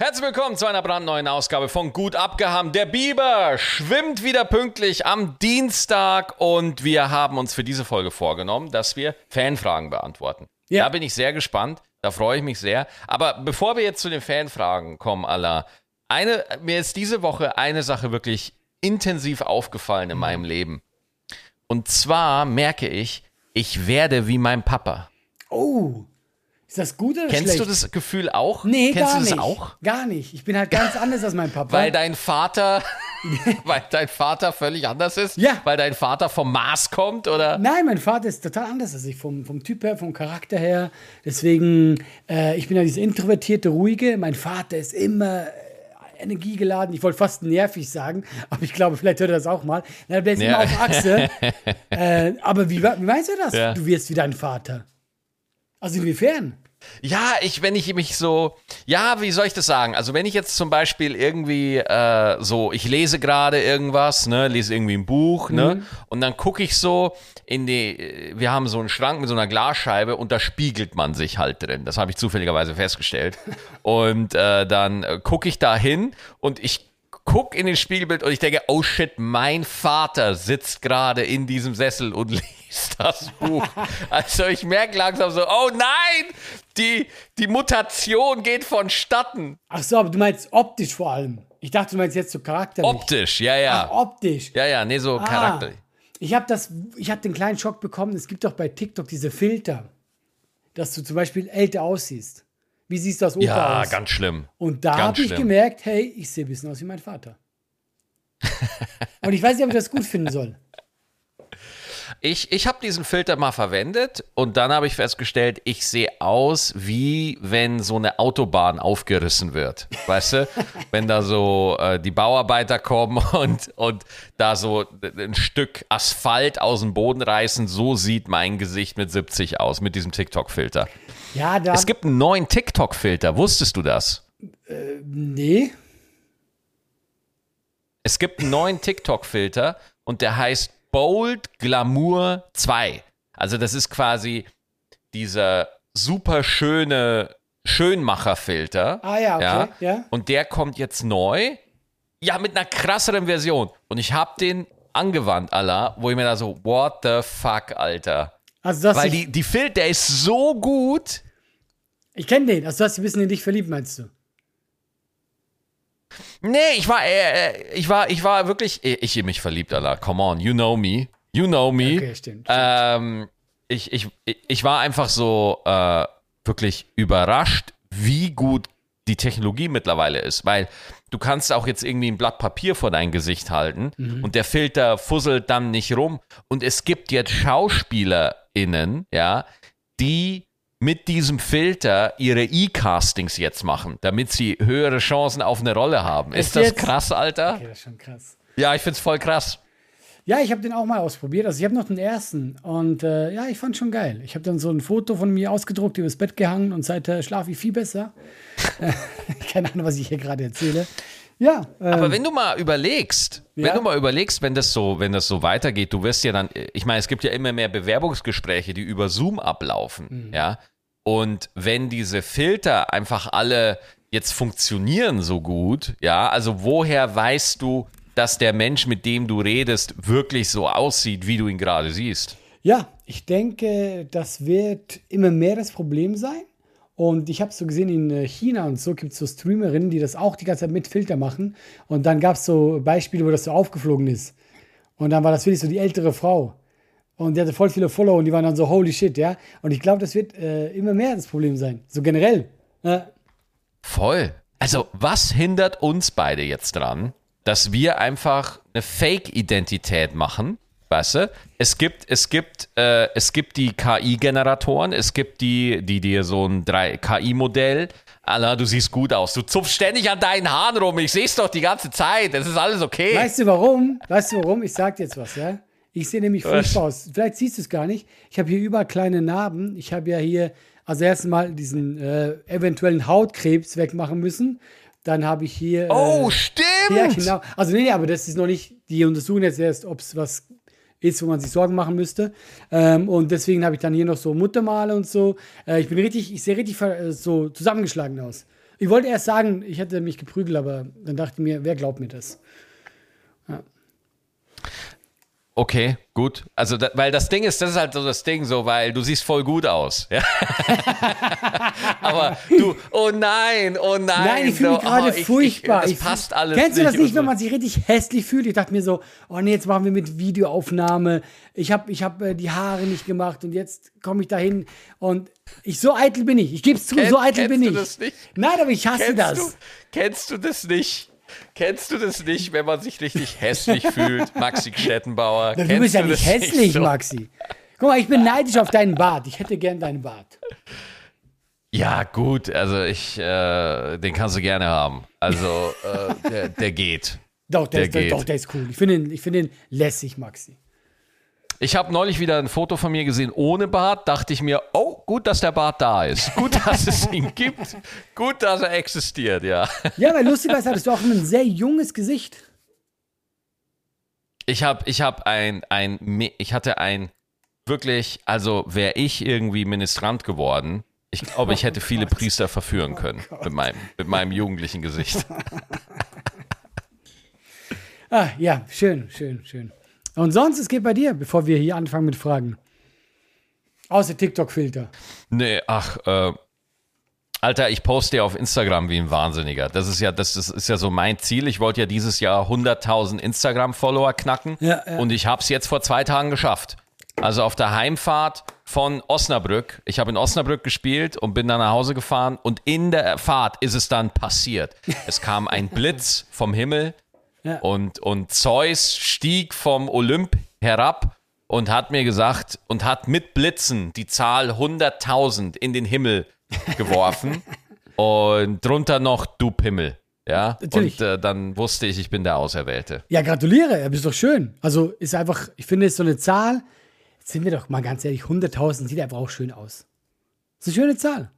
Herzlich willkommen zu einer brandneuen Ausgabe von Gut abgehauen. Der Biber schwimmt wieder pünktlich am Dienstag und wir haben uns für diese Folge vorgenommen, dass wir Fanfragen beantworten. Ja. Da bin ich sehr gespannt, da freue ich mich sehr. Aber bevor wir jetzt zu den Fanfragen kommen, Allah, eine, mir ist diese Woche eine Sache wirklich intensiv aufgefallen in meinem Leben. Und zwar merke ich, ich werde wie mein Papa. Oh, ist das gut oder Kennst schlecht? du das Gefühl auch? Nee, Kennst gar du das nicht. auch? Gar nicht. Ich bin halt ganz anders als mein Papa. Weil dein Vater, weil dein Vater völlig anders ist? Ja. Weil dein Vater vom Mars kommt oder? Nein, mein Vater ist total anders als ich, vom, vom Typ her, vom Charakter her. Deswegen, äh, ich bin ja dieser introvertierte, ruhige. Mein Vater ist immer äh, energiegeladen. Ich wollte fast nervig sagen, aber ich glaube, vielleicht hört er das auch mal. Na, der ist Ja. immer auf Achse. äh, aber wie, wie meinst du das? Ja. Du wirst wie dein Vater. Also inwiefern? Ja, ich, wenn ich mich so, ja, wie soll ich das sagen? Also wenn ich jetzt zum Beispiel irgendwie äh, so, ich lese gerade irgendwas, ne, lese irgendwie ein Buch, ne, und dann gucke ich so in die, wir haben so einen Schrank mit so einer Glasscheibe und da spiegelt man sich halt drin. Das habe ich zufälligerweise festgestellt. Und äh, dann äh, gucke ich da hin und ich guck in den Spiegelbild und ich denke, oh shit, mein Vater sitzt gerade in diesem Sessel und liest das Buch. Also ich merke langsam so, oh nein, die, die Mutation geht vonstatten. Ach so, aber du meinst optisch vor allem. Ich dachte, du meinst jetzt so charakterlich. Optisch, ja, ja. Ach, optisch. Ja, ja, nee, so Ah, charakterlich. Ich habe das, ich habe den kleinen Schock bekommen. Es gibt doch bei TikTok diese Filter, dass du zum Beispiel älter aussiehst. Wie siehst du aus Opa Ja, aus? ganz schlimm. Und da habe ich gemerkt, hey, ich sehe ein bisschen aus wie mein Vater. Und ich weiß nicht, ob ich das gut finden soll. Ich, ich habe diesen Filter mal verwendet und dann habe ich festgestellt, ich sehe aus wie wenn so eine Autobahn aufgerissen wird. Weißt du? wenn da so äh, die Bauarbeiter kommen und, und da so ein Stück Asphalt aus dem Boden reißen, so sieht mein Gesicht mit 70 aus, mit diesem TikTok-Filter. Ja, da. Es gibt einen neuen TikTok-Filter, wusstest du das? nee. Es gibt einen neuen TikTok-Filter und der heißt Bold Glamour 2. Also das ist quasi dieser super schöne Schönmacher-Filter. Ah ja, okay, ja. Und der kommt jetzt neu. Ja, mit einer krasseren Version. Und ich habe den angewandt, Allah, wo ich mir da so, what the fuck, Alter. Also, du hast Weil die, die Filter, der ist so gut. ich kenne den. Also, du hast dich ein bisschen in dich verliebt, meinst du? Nee, ich war, äh, äh, ich war, ich war wirklich, äh, ich in mich verliebt, Allah. Come on, you know me. You know me. Okay, stimmt. Ähm, ich, ich, ich war einfach so äh, wirklich überrascht, wie gut die Technologie mittlerweile ist, weil du kannst auch jetzt irgendwie ein Blatt Papier vor dein Gesicht halten und der Filter fusselt dann nicht rum und es gibt jetzt SchauspielerInnen, ja, die mit diesem Filter ihre E-Castings jetzt machen, damit sie höhere Chancen auf eine Rolle haben. Ist Echt das jetzt? krass, Alter? Okay, das ist schon krass. Ja, ich find's voll krass. Ja, ich habe den auch mal ausprobiert. Also ich habe noch den ersten und äh, ja, ich fand schon geil. Ich habe dann so ein Foto von mir ausgedruckt, übers Bett gehangen und seither schlafe ich viel besser. Keine Ahnung, was ich hier gerade erzähle. Ja, äh, Aber wenn du mal überlegst, wenn Ja. du mal überlegst, wenn das so, wenn das so weitergeht, du wirst ja dann, ich meine, es gibt ja immer mehr Bewerbungsgespräche, die über Zoom ablaufen, ja. Und wenn diese Filter einfach alle jetzt funktionieren so gut, ja, also woher weißt du, dass der Mensch, mit dem du redest, wirklich so aussieht, wie du ihn gerade siehst? ja, ich denke, das wird immer mehr das Problem sein. Und ich habe so gesehen, in äh, China und so gibt es so Streamerinnen, die das auch die ganze Zeit mit Filter machen. Und dann gab es so Beispiele, wo das so aufgeflogen ist. Und dann war das wirklich so die ältere Frau. Und die hatte voll viele Follower und die waren dann so, holy shit, ja. Und ich glaube, das wird äh, immer mehr das Problem sein. So generell. Ja. Voll. Also, was hindert uns beide jetzt dran, dass wir einfach eine Fake-Identität machen? Weißt du? Es gibt, es gibt, äh, es gibt die KI-Generatoren, es gibt die, die dir so ein 3 KI-Modell. Alter, du siehst gut aus. Du zupfst ständig an deinen Haaren rum. Ich sehe es doch die ganze Zeit. Es ist alles okay. Weißt du warum? Weißt du warum? Ich sag dir jetzt was, ja? Ich sehe nämlich furchtbar aus. Vielleicht siehst du es gar nicht. Ich habe hier überall kleine Narben. Ich habe ja hier, also erst mal diesen äh, eventuellen Hautkrebs wegmachen müssen. Dann habe ich hier. oh, äh, stimmt! Ja, genau. Also, nee, nee, aber das ist noch nicht, die untersuchen jetzt erst, ob es was ist, wo man sich Sorgen machen müsste. Ähm, und deswegen habe ich dann hier noch so Muttermale und so. Äh, ich bin richtig, ich sehe richtig äh, so zusammengeschlagen aus. Ich wollte erst sagen, ich hätte mich geprügelt, aber dann dachte ich mir, wer glaubt mir das? Okay, gut. Also, da, weil das Ding ist, das ist halt so das Ding, so, weil du siehst voll gut aus. Ja? Aber du, oh nein, oh nein. Nein, ich fühle mich so, gerade oh, ich- furchtbar. Ich, Ich das passt alles Kennst du das nicht wenn man sich richtig hässlich fühlt? Ich dachte mir so, oh nee, jetzt machen wir mit Videoaufnahme. Ich habe ich hab, äh, die Haare nicht gemacht und jetzt komme ich dahin und ich so eitel bin ich. Ich gebe es zu, Kenn- so eitel bin kennst ich. du das nicht? Nein, aber ich hasse Kennst das. du, kennst du das nicht? Kennst du das nicht, wenn man sich richtig hässlich fühlt? Maxi Stettenbauer. Du bist ja nicht hässlich, so? Maxi. Guck mal, ich bin neidisch auf deinen Bart. Ich hätte gern deinen Bart. Ja, gut, also ich, äh, den kannst du gerne haben. Also, äh, der, der geht. Doch, der, Der ist, geht. doch, der ist cool. Ich finde ihn, ich find ihn lässig, Maxi. Ich habe neulich wieder ein Foto von mir gesehen ohne Bart. Dachte ich mir, oh, gut, dass der Bart da ist. Gut, dass es ihn gibt. Gut, dass er existiert, ja. Ja, weil lustigerweise hattest du auch ein sehr junges Gesicht. Ich habe ich hab ein, ein, ich hatte ein, wirklich, also wäre ich irgendwie Ministrant geworden, ich glaube, ich hätte viele Priester verführen können mit, meinem, mit meinem jugendlichen Gesicht. Ah, ja, schön, schön, schön. Und sonst, es geht bei dir, bevor wir hier anfangen mit Fragen. Außer TikTok-Filter. Nee, ach, äh, Alter, ich poste ja auf Instagram wie ein Wahnsinniger. Das ist ja, das, das ist ja so mein Ziel. Ich wollte ja dieses Jahr 100.000 Instagram-Follower knacken. Ja, ja. Und ich habe es jetzt vor zwei Tagen geschafft. Also auf der Heimfahrt von Osnabrück. Ich habe in Osnabrück gespielt und bin dann nach Hause gefahren. Und in der Fahrt ist es dann passiert. Es kam ein Blitz vom Himmel. Ja. Und, und Zeus stieg vom Olymp herab und hat mir gesagt und hat mit Blitzen die Zahl 100.000 in den Himmel geworfen und drunter noch du Pimmel. Ja, Natürlich. und äh, dann wusste ich, ich bin der Auserwählte. Ja, gratuliere, ja, bist doch schön. Also ist einfach, ich finde, es ist so eine Zahl. Sind wir doch mal ganz ehrlich, 100.000 sieht einfach auch schön aus. Das ist eine schöne Zahl.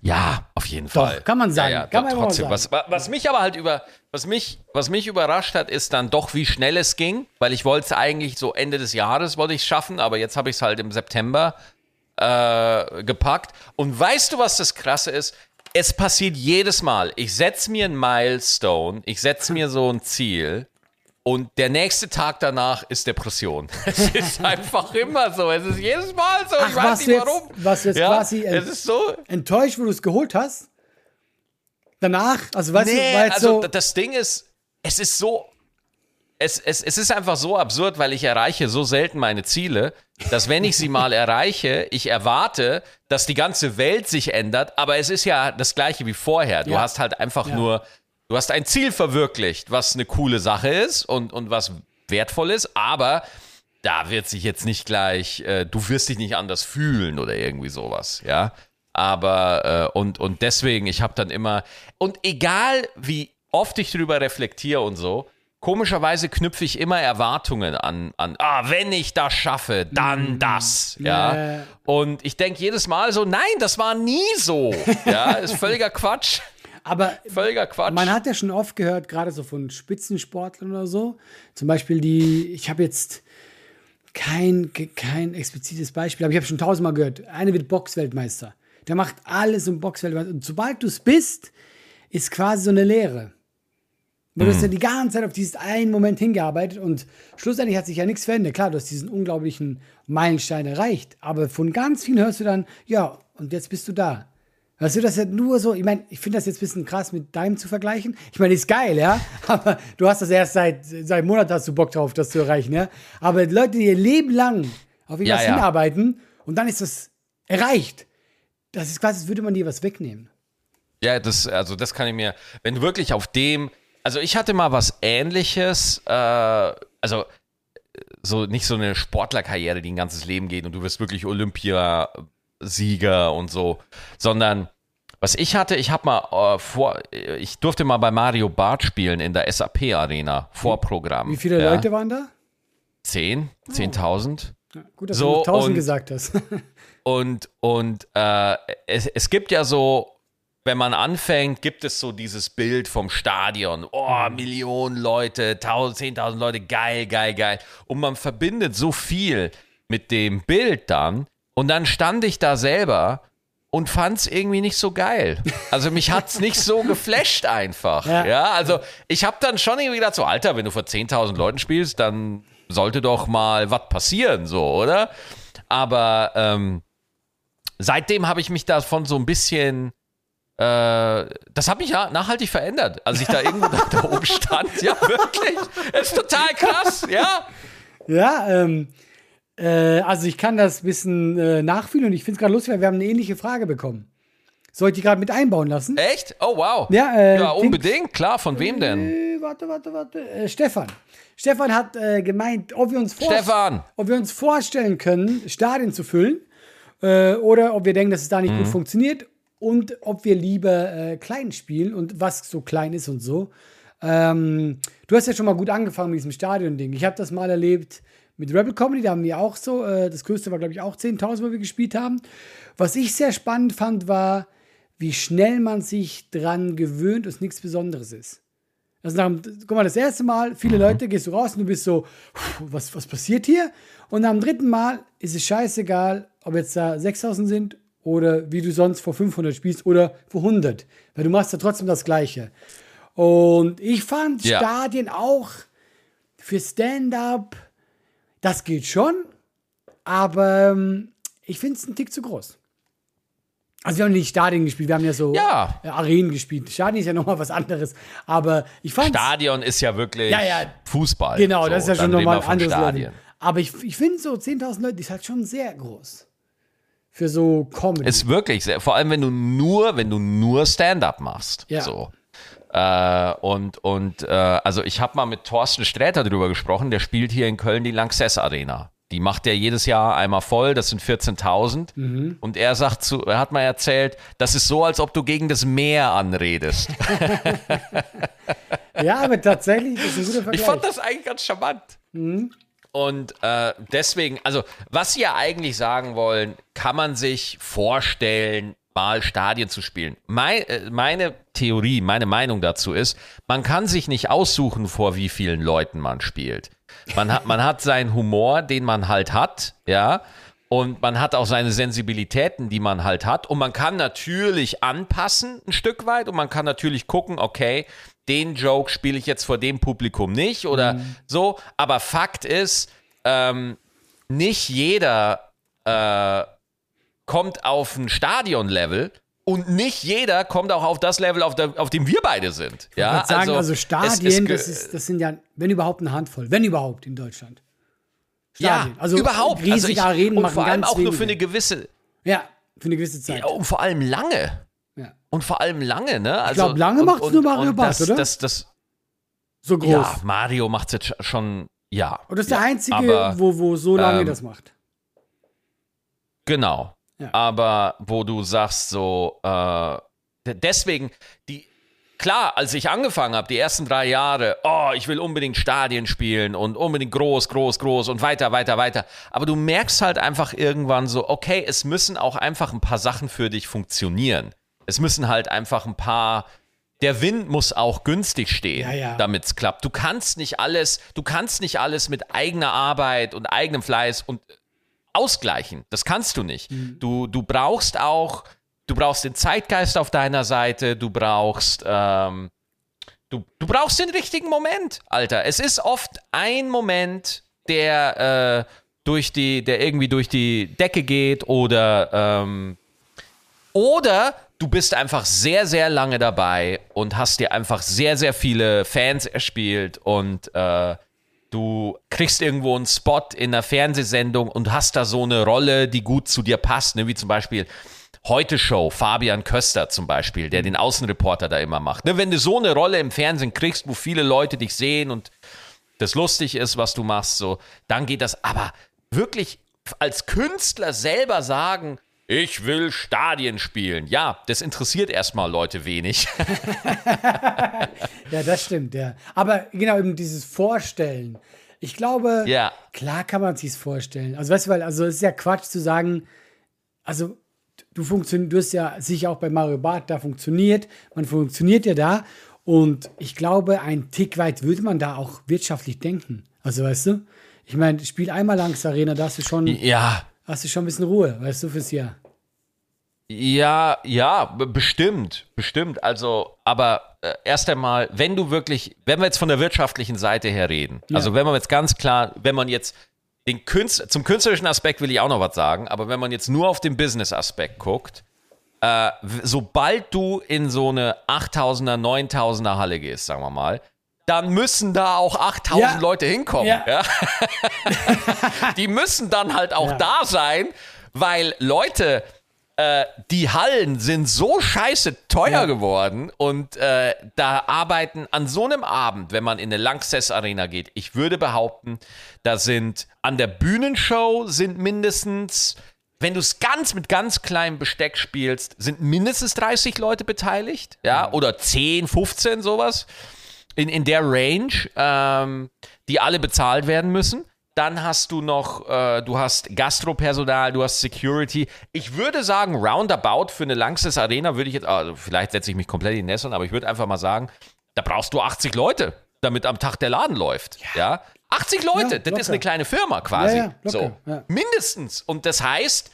Ja, auf jeden Doch, Fall. kann man sagen, Ja, ja, kann man trotzdem. mal Was, was mich aber halt über, was mich, was mich überrascht hat, ist dann doch, wie schnell es ging, weil ich wollte es eigentlich so Ende des Jahres wollte ich schaffen, aber jetzt habe ich es halt im September äh, gepackt. Und weißt du, was das Krasse ist? Es passiert jedes Mal. Ich setze mir ein Milestone, ich setze mir so ein Ziel. Und der nächste Tag danach ist Depression. Es ist einfach immer so. Es ist jedes Mal so. Ach, ich weiß nicht jetzt- warum. was jetzt ja, quasi, Es ist so. Enttäuscht, wo du es geholt hast. Danach, also weißt Nee, du, weil also so, das Ding ist, es ist so, es, es, es ist einfach so absurd, weil ich erreiche so selten meine Ziele, dass wenn ich sie mal erreiche, ich erwarte, dass die ganze Welt sich ändert, aber es ist ja das gleiche wie vorher. Du Ja. hast halt einfach Ja. nur, du hast ein Ziel verwirklicht, was eine coole Sache ist und, und was wertvoll ist, aber da wird sich jetzt nicht gleich, äh, du wirst dich nicht anders fühlen oder irgendwie sowas, ja. Aber, äh, und, und deswegen, ich habe dann immer, und egal wie oft ich drüber reflektiere und so, komischerweise knüpfe ich immer Erwartungen an, an ah, wenn ich das schaffe, dann das, ja. Ja. Und ich denke jedes Mal so, nein, das war nie so, ja, ist völliger Quatsch, aber völliger Quatsch. Man hat ja schon oft gehört, gerade so von Spitzensportlern oder so. Zum Beispiel die, ich habe jetzt kein, kein explizites Beispiel, aber ich habe schon tausendmal gehört. Eine wird Boxweltmeister. Der macht alles um Boxweltmeister. Und sobald du es bist, ist quasi so eine Lehre. Du hast ja die ganze Zeit auf diesen einen Moment hingearbeitet und schlussendlich hat sich ja nichts verändert. Klar, du hast diesen unglaublichen Meilenstein erreicht, aber von ganz vielen hörst du dann, ja, und jetzt bist du da. Weißt du, das ist ja nur so, ich meine, ich finde das jetzt ein bisschen krass mit deinem zu vergleichen. Ich meine, ist geil, ja, aber du hast das erst seit, seit einem Monat hast du Bock drauf, das zu erreichen, ja. Aber Leute, die ihr Leben lang auf irgendwas Ja, ja. hinarbeiten und dann ist das erreicht. Das ist quasi, als würde man dir was wegnehmen. Ja, das, also das kann ich mir, wenn du wirklich auf dem, also ich hatte mal was ähnliches, äh, also äh, so nicht so eine Sportlerkarriere, die ein ganzes Leben geht und du wirst wirklich Olympiasieger und so, sondern was ich hatte, ich habe mal äh, vor, ich durfte mal bei Mario Barth spielen in der SAP Arena, Vorprogramm. Wie viele ja. Leute waren da? Zehn, zehntausend. Ja, gut, dass So, du noch 1000 und- gesagt hast. Und, und äh, es, es gibt ja so, wenn man anfängt, gibt es so dieses Bild vom Stadion. Oh, Millionen Leute, 1000, 10.000 Leute, geil, geil, geil. Und man verbindet so viel mit dem Bild dann. Und dann stand ich da selber und fand's irgendwie nicht so geil. Also mich hat's nicht so geflasht einfach. Ja, Ja. also ich habe dann schon irgendwie gedacht, so Alter, wenn du vor 10.000 Leuten spielst, dann sollte doch mal was passieren, so, oder? Aber ähm, seitdem habe ich mich davon so ein bisschen äh, das hat mich ja nachhaltig verändert, als ich da irgendwo da, da oben stand. Ja, wirklich. Das ist total krass, ja. Ja, ähm, äh, also ich kann das ein bisschen äh, nachfühlen und ich finde es gerade lustig, weil wir haben eine ähnliche Frage bekommen. Soll ich die gerade mit einbauen lassen? Echt? Oh, wow. Ja, äh, ja Dings- unbedingt, klar. Von wem denn? Äh, warte, warte, warte. Äh, Stefan. Stefan hat gemeint, ob wir, uns Stefan. ob wir uns vorstellen können, Stadien zu füllen oder ob wir denken, dass es da nicht Mhm. gut funktioniert und ob wir lieber äh, klein spielen und was so klein ist und so. Ähm, du hast ja schon mal gut angefangen mit diesem Stadion-Ding. Ich habe das mal erlebt mit Rebel Comedy, da haben die auch so, äh, das größte war glaube ich auch 10.000, wo wir gespielt haben. Was ich sehr spannend fand, war, wie schnell man sich dran gewöhnt und es nichts Besonderes ist. Also nach, guck mal, das erste Mal, viele Leute, gehst du raus und du bist so, "Puh, was, was passiert hier? Und am dritten Mal ist es scheißegal, ob jetzt da 6000 sind oder wie du sonst vor 500 spielst oder vor 100. Weil du machst ja trotzdem das Gleiche. Und ich fand Ja. Stadien auch für Stand-up, das geht schon, aber ähm, ich finde es ein Tick zu groß. Also wir haben nicht Stadien gespielt, wir haben ja so Ja. äh, Arenen gespielt. Stadien ist ja nochmal was anderes. Aber ich fand Stadion ist ja wirklich Ja, ja. Fußball. Genau, So, das ist ja schon nochmal ein anderes Stadien. Level. Aber ich, ich finde so 10.000 Leute ist halt schon sehr groß. Für so Comedy. Ist wirklich sehr, vor allem wenn du nur, wenn du nur Stand-up machst. Ja. So. Äh, und und äh, also ich habe mal mit Thorsten Sträter drüber gesprochen, der spielt hier in Köln die Lanxess Arena. Die macht er jedes Jahr einmal voll, das sind 14.000. Mhm. Und er sagt zu, er hat mal erzählt, das ist so, als ob du gegen das Meer anredest. ja, aber tatsächlich das ist ein guter Vergleich. Ich fand das eigentlich ganz charmant. Und äh, deswegen, also was sie ja eigentlich sagen wollen, kann man sich vorstellen, mal Stadien zu spielen. Mein, äh, meine Theorie, meine Meinung dazu ist, man kann sich nicht aussuchen, vor wie vielen Leuten man spielt. Man hat, man hat seinen Humor, den man halt hat, ja. Und man hat auch seine Sensibilitäten, die man halt hat. Und man kann natürlich anpassen ein Stück weit. Und man kann natürlich gucken, okay, den Joke spiele ich jetzt vor dem Publikum nicht oder so. Aber Fakt ist, ähm, nicht jeder äh, kommt auf ein Stadion-Level und nicht jeder kommt auch auf das Level, auf, der, auf dem wir beide sind. Ja, Ich würd sagen, also, es- Stadien, es das, ist, das sind ja, wenn überhaupt, eine Handvoll. Wenn überhaupt in Deutschland. ja, Stadien. also überhaupt. riesige also ich, Arenen und machen vor allem ganz auch nur für wenige. eine gewisse, Ja, für eine gewisse Zeit. ja, und vor allem lange. Ja. Und vor allem lange, ne? Also, glaub, lange und- macht's und- nur Mario Barth, das, oder? Das, das, So groß. ja, Mario macht jetzt schon, ja. Und das ist ja, der einzige, aber, wo, wo so lange ähm, das macht. Genau. Ja. Aber wo du sagst so, äh, de- deswegen, die, klar, als ich angefangen habe, die ersten drei Jahre, oh, ich will unbedingt Stadien spielen und unbedingt groß, groß, groß und weiter, weiter, weiter. Aber du merkst halt einfach irgendwann so, okay, es müssen auch einfach ein paar Sachen für dich funktionieren. Es müssen halt einfach ein paar, der Wind muss auch günstig stehen, Ja, ja. damit es klappt. Du kannst nicht alles, du kannst nicht alles mit eigener Arbeit und eigenem Fleiß und ausgleichen. Das kannst du nicht. Du, du brauchst auch, du brauchst den Zeitgeist auf deiner Seite, du brauchst, ähm, du, du brauchst den richtigen Moment, Alter. Es ist oft ein Moment, der äh, durch die, der irgendwie durch die Decke geht oder ähm, oder du bist einfach sehr, sehr lange dabei und hast dir einfach sehr, sehr viele Fans erspielt und äh, du kriegst irgendwo einen Spot in einer Fernsehsendung und hast da so eine Rolle, die gut zu dir passt, ne? wie zum Beispiel Heute Show, Fabian Köster zum Beispiel, der den Außenreporter da immer macht. Ne? Wenn du so eine Rolle im Fernsehen kriegst, wo viele Leute dich sehen und das lustig ist, was du machst, so, dann geht das. Aber wirklich als Künstler selber sagen, ich will Stadien spielen. Ja, das interessiert erstmal Leute wenig. Ja, das stimmt, ja. Aber genau, eben dieses Vorstellen. Ich glaube, Ja. klar kann man sich's vorstellen. Also, weißt du, weil, also es ist ja Quatsch zu sagen, also du funktionierst, du hast ja sicher auch bei Mario Barth da funktioniert, man funktioniert ja da und ich glaube, ein Tick weit würde man da auch wirtschaftlich denken. Also, weißt du, ich meine, spiel einmal langs Arena, da hast du schon, ja, hast du schon ein bisschen Ruhe, weißt du, fürs Jahr. Ja, ja, bestimmt, bestimmt. Also, aber äh, erst einmal, wenn du wirklich, wenn wir jetzt von der wirtschaftlichen Seite her reden, ja. also wenn man jetzt ganz klar, wenn man jetzt den Künstler, zum künstlerischen Aspekt will ich auch noch was sagen, aber wenn man jetzt nur auf den Business-Aspekt guckt, äh, sobald du in so eine 8000er, 9000er Halle gehst, sagen wir mal, dann müssen da auch 8000 ja. Leute hinkommen. Ja. Ja? Die müssen dann halt auch da sein, weil Leute, äh, die Hallen sind so scheiße teuer ja. geworden und äh, da arbeiten an so einem Abend, wenn man in eine Lanxess Arena geht, ich würde behaupten, da sind an der Bühnenshow sind mindestens, wenn du es ganz mit ganz kleinem Besteck spielst, sind mindestens 30 Leute beteiligt, ja, ja. oder 10, 15 sowas in, in der Range, ähm, die alle bezahlt werden müssen. Dann hast du noch, äh, du hast Gastropersonal, du hast Security. Ich würde sagen, roundabout für eine Langstes Arena würde ich jetzt, also vielleicht setze ich mich komplett in Nesseln, aber ich würde einfach mal sagen, da brauchst du 80 Leute, damit am Tag der Laden läuft. Ja. ja? 80 Leute, ja, das ist eine kleine Firma quasi. Ja, so, mindestens. Und das heißt,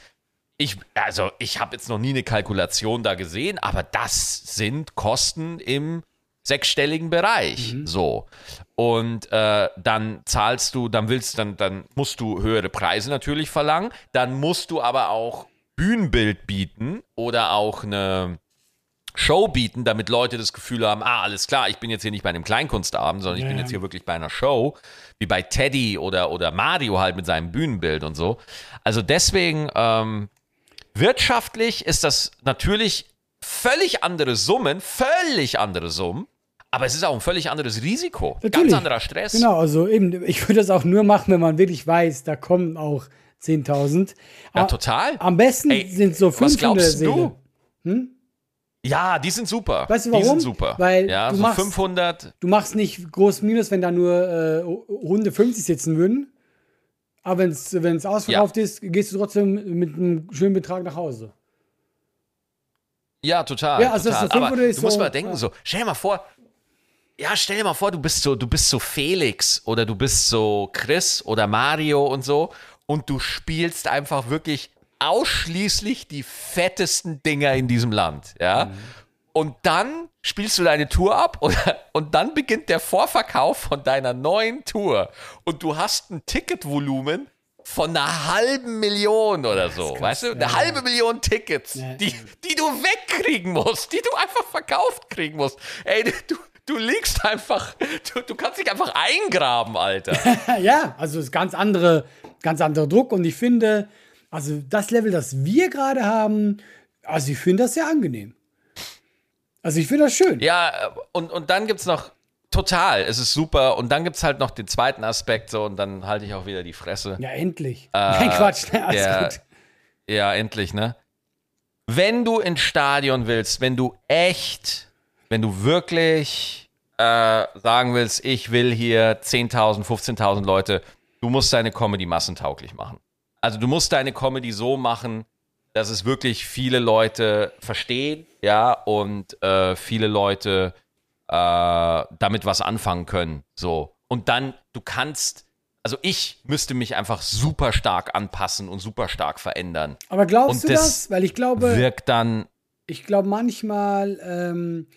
ich, also ich habe jetzt noch nie eine Kalkulation da gesehen, aber das sind Kosten im sechsstelligen Bereich. Mhm. So. Und äh, dann zahlst du, dann willst, dann, dann musst du höhere Preise natürlich verlangen. Dann musst du aber auch Bühnenbild bieten oder auch eine Show bieten, damit Leute das Gefühl haben, ah, alles klar, ich bin jetzt hier nicht bei einem Kleinkunstabend, sondern ich ja. bin jetzt hier wirklich bei einer Show, wie bei Teddy oder, oder Mario halt mit seinem Bühnenbild und so. Also deswegen, ähm, wirtschaftlich ist das natürlich völlig andere Summen, völlig andere Summen. Aber es ist auch ein völlig anderes Risiko. Natürlich. Ganz anderer Stress. Genau, also eben, ich würde das auch nur machen, wenn man wirklich weiß, da kommen auch 10.000. Ja, total. Am besten Ey, sind so 500 Was glaubst Seele. du? Hm? Ja, die sind super. Weißt du warum? Die sind super. Weil ja, du so machst, 500. Du machst nicht groß Minus, wenn da nur äh, Runde 50 sitzen würden. Aber wenn es ausverkauft ja. ist, gehst du trotzdem mit einem schönen Betrag nach Hause. Ja, total. Ja, also total. Das Aber du so, musst mal denken, ja. so, stell dir mal vor, ja, stell dir mal vor, du bist so, du bist so Felix oder du bist so Chris oder Mario und so und du spielst einfach wirklich ausschließlich die fettesten Dinger in diesem Land, ja. Mhm. Und dann spielst du deine Tour ab oder, und dann beginnt der Vorverkauf von deiner neuen Tour und du hast ein Ticketvolumen von einer halben Million oder so, krass, weißt du? Eine ja, halbe Million Tickets, ja, die, die du wegkriegen musst, die du einfach verkauft kriegen musst. Ey, du, du liegst einfach, du, du kannst dich einfach eingraben, Alter. ja, also ist ganz andere, ganz anderer Druck und ich finde, also das Level, das wir gerade haben, also ich finde das sehr angenehm. Also ich finde das schön. Ja, und, und dann gibt es noch, total, es ist super. Und dann gibt es halt noch den zweiten Aspekt so und dann halte ich auch wieder die Fresse. Ja, endlich. Äh, Nein, Quatsch, ne, alles der, gut. Ja, endlich, ne? Wenn du ins Stadion willst, wenn du echt wenn du wirklich äh, sagen willst, ich will hier 10.000, 15.000 Leute, du musst deine Comedy massentauglich machen. Also du musst deine Comedy so machen, dass es wirklich viele Leute verstehen, ja, und äh, viele Leute äh, damit was anfangen können. So. Und dann, du kannst, also ich müsste mich einfach super stark anpassen und super stark verändern. Aber glaubst und du das? das? Weil ich glaube. Wirkt dann. Ich glaube manchmal, ähm,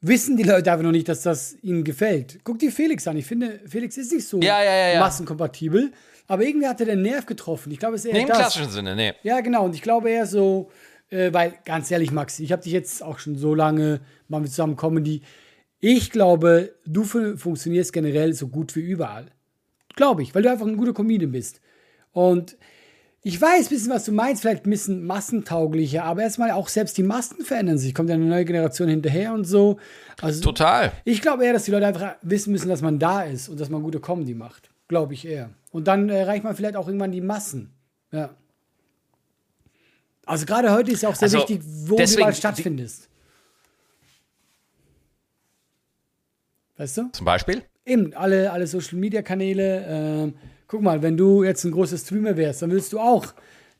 wissen die Leute einfach noch nicht, dass das ihnen gefällt. Guck dir Felix an. Ich finde, Felix ist nicht so ja, ja, ja, massenkompatibel. Aber irgendwie hat er den Nerv getroffen. Ich glaube, es ist eher nee, im das. klassischen Sinne, nee. Ja, genau. Und ich glaube eher so, äh, weil, ganz ehrlich, Maxi, ich habe dich jetzt auch schon so lange, machen wir zusammen Comedy. Ich glaube, du funktionierst generell so gut wie überall. Glaube ich, weil du einfach ein guter Comedian bist. Und ich weiß ein bisschen, was du meinst, vielleicht ein bisschen massentauglicher, aber erstmal auch selbst die Massen verändern sich. Kommt ja eine neue Generation hinterher und so. Also, Total. Ich glaube eher, dass die Leute einfach wissen müssen, dass man da ist und dass man gute Comedy macht. Glaube ich eher. Und dann erreicht man vielleicht auch irgendwann die Massen. Ja. Also gerade heute ist ja auch sehr also, wichtig, wo deswegen, du überall stattfindest. Weißt du? Zum Beispiel? Eben, alle, alle Social Media Kanäle. Äh, guck mal, wenn du jetzt ein großer Streamer wärst, dann willst du auch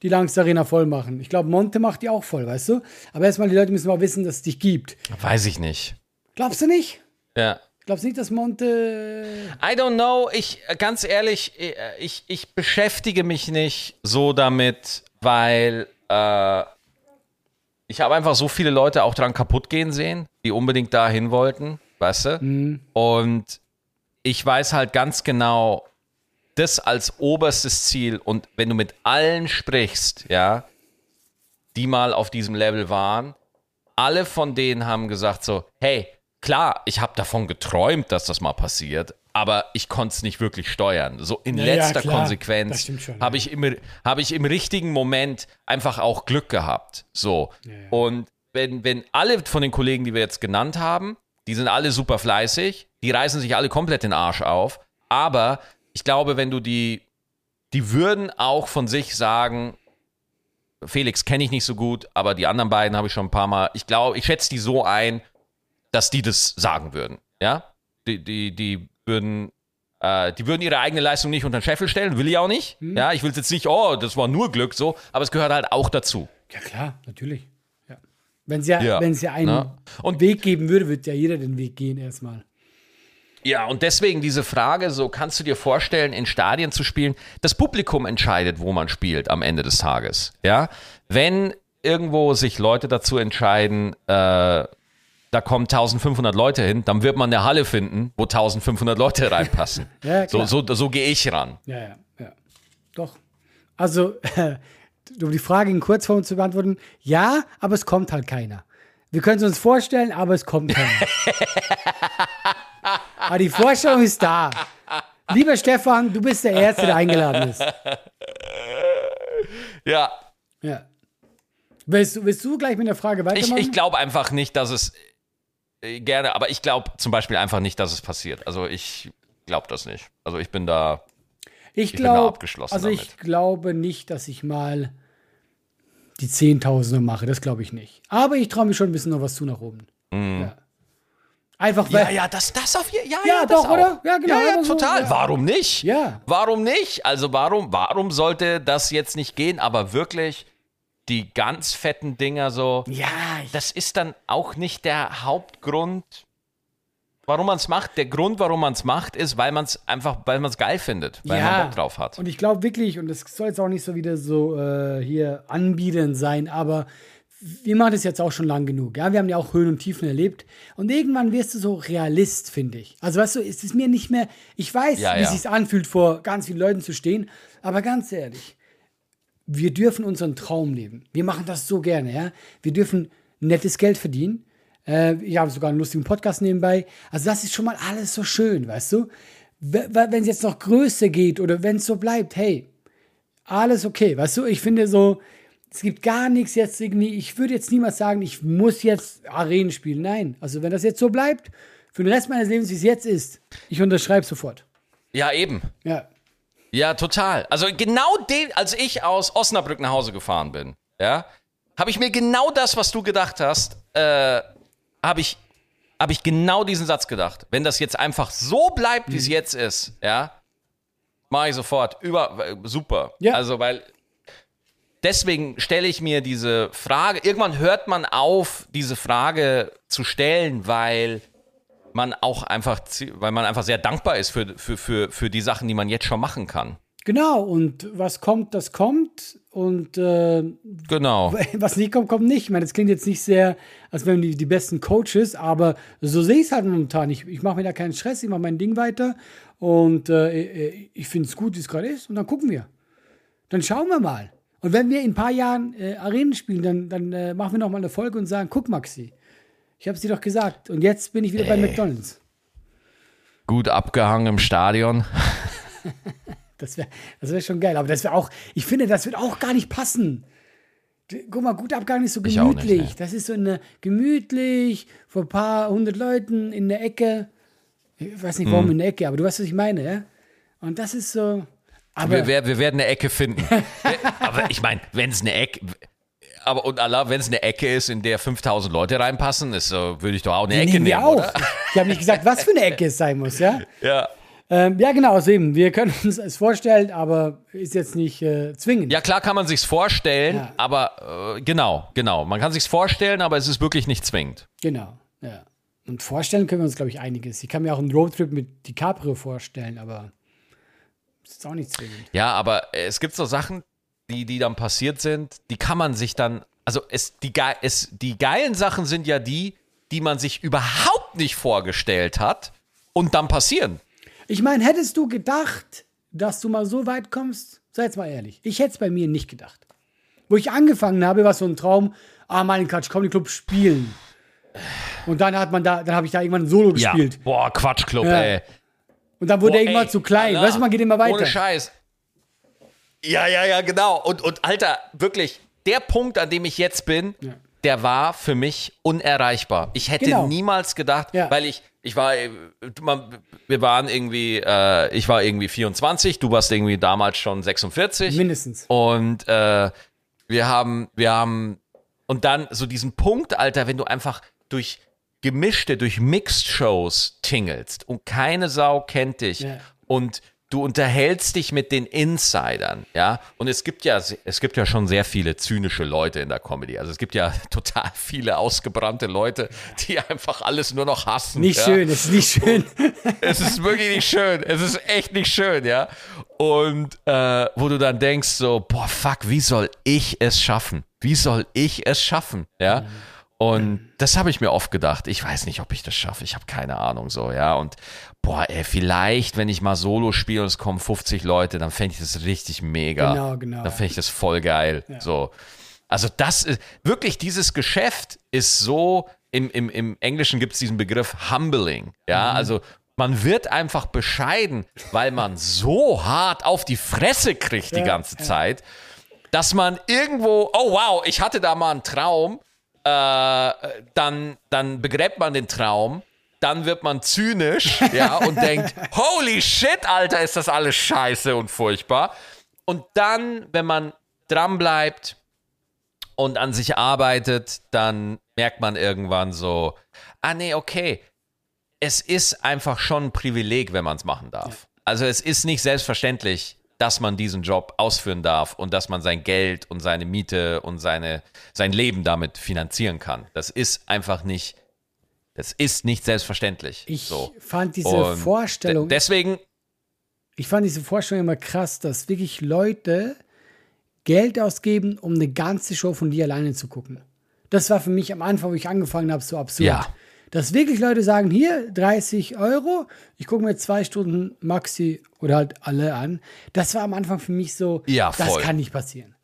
die Langst Arena voll machen. Ich glaube, Monte macht die auch voll, weißt du? Aber erstmal, die Leute müssen mal wissen, dass es dich gibt. Weiß ich nicht. Glaubst du nicht? Ja. Glaubst du nicht, dass Monte. I don't know. Ich, ganz ehrlich, ich, ich beschäftige mich nicht so damit, weil äh, ich habe einfach so viele Leute auch dran kaputt gehen sehen, die unbedingt dahin wollten, weißt du? Mhm. Und ich weiß halt ganz genau, das als oberstes Ziel und wenn du mit allen sprichst, ja, die mal auf diesem Level waren, alle von denen haben gesagt so, hey, klar, ich habe davon geträumt, dass das mal passiert, aber ich konnte es nicht wirklich steuern. So in Ja, ja, letzter. Das Konsequenz habe ja. ich, im- habe ich im richtigen Moment einfach auch Glück gehabt. So. ja. Und wenn, wenn alle von den Kollegen, die wir jetzt genannt haben, die sind alle super fleißig, die reißen sich alle komplett den Arsch auf, aber ich glaube, wenn du die, die würden auch von sich sagen, Felix kenne ich nicht so gut, aber die anderen beiden habe ich schon ein paar Mal. Ich glaube, ich schätze die so ein, dass die das sagen würden. Ja, die, die, die würden, äh, die würden ihre eigene Leistung nicht unter den Scheffel stellen, will ich auch nicht. Ja, ich will jetzt nicht, oh, das war nur Glück, so, aber es gehört halt auch dazu. Ja, klar, natürlich. Ja. Wenn es ja, Ja, wenn's ja einen ne? Und- Weg geben würde, würde ja jeder den Weg gehen erstmal. Ja, und deswegen diese Frage, so kannst du dir vorstellen, in Stadien zu spielen? Das Publikum entscheidet, wo man spielt am Ende des Tages. Ja, wenn irgendwo sich Leute dazu entscheiden, äh, da kommen 1500 Leute hin, dann wird man eine Halle finden, wo 1500 Leute reinpassen. Ja, so so, so gehe ich ran. Ja, ja, ja. Doch. Also, um die Frage in Kurzform zu beantworten, ja, aber es kommt halt keiner. Wir können es uns vorstellen, aber es kommt keiner. aber die Vorstellung ist da. Lieber Stefan, du bist der Erste, der eingeladen ist. Ja, Ja. Willst du, willst du gleich mit der Frage ich, weitermachen? ich glaube einfach nicht, dass es äh, gerne, aber ich glaube zum Beispiel einfach nicht, dass es passiert. Also ich glaube das nicht. Also ich bin da. Ich bin da glaube, abgeschlossen also ich damit. glaube nicht, dass ich mal die Zehntausender mache. Das glaube ich nicht. Aber ich traue mich schon ein bisschen noch was zu nach oben. Ja. Einfach weil. Ja, ja, das, das auf je- ja, Ja, ja, das doch, auch. oder? Ja, genau, Ja, ja, aber so, total. ja. Warum nicht? Ja. Warum nicht? Also warum, warum sollte das jetzt nicht gehen? Aber wirklich die ganz fetten Dinger so. Ja, Das ist dann auch nicht der Hauptgrund, warum man es macht. Der Grund, warum man es macht, ist, weil man es einfach, weil man es geil findet, weil man Bock drauf hat. Und ich glaube wirklich, und das soll jetzt auch nicht so wieder so äh, hier anbietend sein, aber wir machen das jetzt auch schon lang genug. Ja, wir haben ja auch Höhen und Tiefen erlebt. Und irgendwann wirst du so Realist, finde ich. Also, weißt du, ist es mir nicht mehr. Ich weiß, Ja, wie ja. es sich anfühlt, vor ganz vielen Leuten zu stehen. Aber ganz ehrlich, wir dürfen unseren Traum leben. Wir machen das so gerne, ja. Wir dürfen nettes Geld verdienen. Äh, ich habe sogar einen lustigen Podcast nebenbei. Also das ist schon mal alles so schön, weißt du? Wenn es jetzt noch größer geht oder wenn es so bleibt, hey, alles okay, weißt du? Ich finde so, es gibt gar nichts jetzt irgendwie, ich würde jetzt niemals sagen, ich muss jetzt Arenen spielen. Nein, also wenn das jetzt so bleibt, für den Rest meines Lebens, wie es jetzt ist, ich unterschreibe sofort. Ja, eben. Ja. Ja, total. Also genau den, als ich aus Osnabrück nach Hause gefahren bin, ja, habe ich mir genau das, was du gedacht hast, äh, habe ich, habe ich genau diesen Satz gedacht. Wenn das jetzt einfach so bleibt, wie Mhm. es jetzt ist, ja, mache ich sofort. Über, äh, super. Ja. Also, weil deswegen stelle ich mir diese Frage, irgendwann hört man auf, diese Frage zu stellen, weil man auch einfach, weil man einfach sehr dankbar ist für, für, für, für die Sachen, die man jetzt schon machen kann. Genau, und was kommt, das kommt. Und äh, Genau. was nicht kommt, kommt nicht. Ich meine, das klingt jetzt nicht sehr, als wären die, die besten Coaches, aber so sehe ich es halt momentan. Ich, ich mache mir da keinen Stress, ich mache mein Ding weiter und äh, ich finde es gut, wie es gerade ist und dann gucken wir. Dann schauen wir mal. Und wenn wir in ein paar Jahren äh, Arenen spielen, dann, dann äh, machen wir noch mal eine Folge und sagen, guck Maxi, ich habe es dir doch gesagt und jetzt bin ich wieder bei McDonald's. Gut abgehangen im Stadion. Das wäre das wär schon geil. Aber das wäre auch, ich finde, das wird auch gar nicht passen. Guck mal, gut Abgang ist so Ich auch nicht, gemütlich. nee. Das ist so eine gemütlich, vor ein paar hundert Leuten in der Ecke. Ich weiß nicht, warum Mhm. in der Ecke, aber du weißt, was ich meine, ja? Und das ist so. Aber Wir, wir, wir werden eine Ecke finden. aber ich meine, wenn es eine Ecke. Aber und Allah, wenn es eine Ecke ist, in der 5000 Leute reinpassen, ist, so, würde ich doch auch eine die Ecke nehmen wir auch. oder? Ich habe nicht gesagt, was für eine Ecke es sein muss, ja? Ja. Ähm, ja, genau, also eben. Wir können uns es vorstellen, aber ist jetzt nicht äh, zwingend. Ja, klar kann man sich's vorstellen, Ja. aber äh, genau, genau. Man kann sich's vorstellen, aber es ist wirklich nicht zwingend. Genau, ja. Und vorstellen können wir uns, glaube ich, einiges. Ich kann mir auch einen Roadtrip mit DiCaprio vorstellen, aber ist auch nicht zwingend. Ja, aber es gibt so Sachen, die, die dann passiert sind, die kann man sich dann also es, die, es, die geilen Sachen sind ja die, die man sich überhaupt nicht vorgestellt hat und dann passieren. Ich meine, hättest du gedacht, dass du mal so weit kommst? Sei jetzt mal ehrlich. Ich hätte es bei mir nicht gedacht. Wo ich angefangen habe, war so ein Traum, ah, mal in Quatsch Comedy Club spielen. Und dann hat man da, dann habe ich da irgendwann ein Solo gespielt. Boah, Quatschclub, Ja. ey. Und dann wurde Boah, er irgendwann ey, zu klein. Alter, weißt du, man geht immer weiter. Ohne Scheiß. Ja, ja, ja, genau. Und, und Alter, wirklich, der Punkt, an dem ich jetzt bin, der war für mich unerreichbar. Ich hätte Genau. niemals gedacht, Ja. weil ich, ich war, wir waren irgendwie, äh, ich war irgendwie 24, du warst irgendwie damals schon 46. Mindestens. Und äh, wir haben, wir haben, und dann so diesen Punkt, Alter, wenn du einfach durch gemischte, durch Mixed-Shows tingelst und keine Sau kennt dich Ja. und du unterhältst dich mit den Insidern, ja, und es gibt ja, es gibt ja schon sehr viele zynische Leute in der Comedy, also es gibt ja total viele ausgebrannte Leute, die einfach alles nur noch hassen. Nicht ja? schön, es ist nicht schön. es ist wirklich nicht schön. Es ist echt nicht schön, ja. Und äh, wo du dann denkst so, boah, fuck, wie soll ich es schaffen? Wie soll ich es schaffen, ja? Und das habe ich mir oft gedacht. Ich weiß nicht, ob ich das schaffe. Ich habe keine Ahnung so, ja. Und boah, ey, vielleicht, wenn ich mal Solo spiele und es kommen 50 Leute, dann fände ich das richtig mega. Genau, genau. Dann fände ich das voll geil. So. Also das ist wirklich dieses Geschäft ist so, im, im, im Englischen gibt es diesen Begriff humbling. Ja, Mhm. also man wird einfach bescheiden, weil man so hart auf die Fresse kriegt die Ja, ganze ja. Zeit, dass man irgendwo, oh wow, ich hatte da mal einen Traum, äh, dann, dann begräbt man den Traum, dann wird man zynisch, ja, und denkt, holy shit, Alter, ist das alles scheiße und furchtbar. Und dann, wenn man dran bleibt und an sich arbeitet, dann merkt man irgendwann so, ah nee, okay, es ist einfach schon ein Privileg, wenn man es machen darf. Also es ist nicht selbstverständlich, dass man diesen Job ausführen darf und dass man sein Geld und seine Miete und seine, sein Leben damit finanzieren kann. Das ist einfach nicht, das ist nicht selbstverständlich. Ich so. fand diese Und Vorstellung, de- Deswegen, ich fand diese Vorstellung immer krass, dass wirklich Leute Geld ausgeben, um eine ganze Show von dir alleine zu gucken. Das war für mich am Anfang, wo ich angefangen habe, so absurd. Ja. Dass wirklich Leute sagen, hier 30 Euro, ich gucke mir zwei Stunden Maxi oder halt alle an. Das war am Anfang für mich so, Ja, das kann nicht passieren.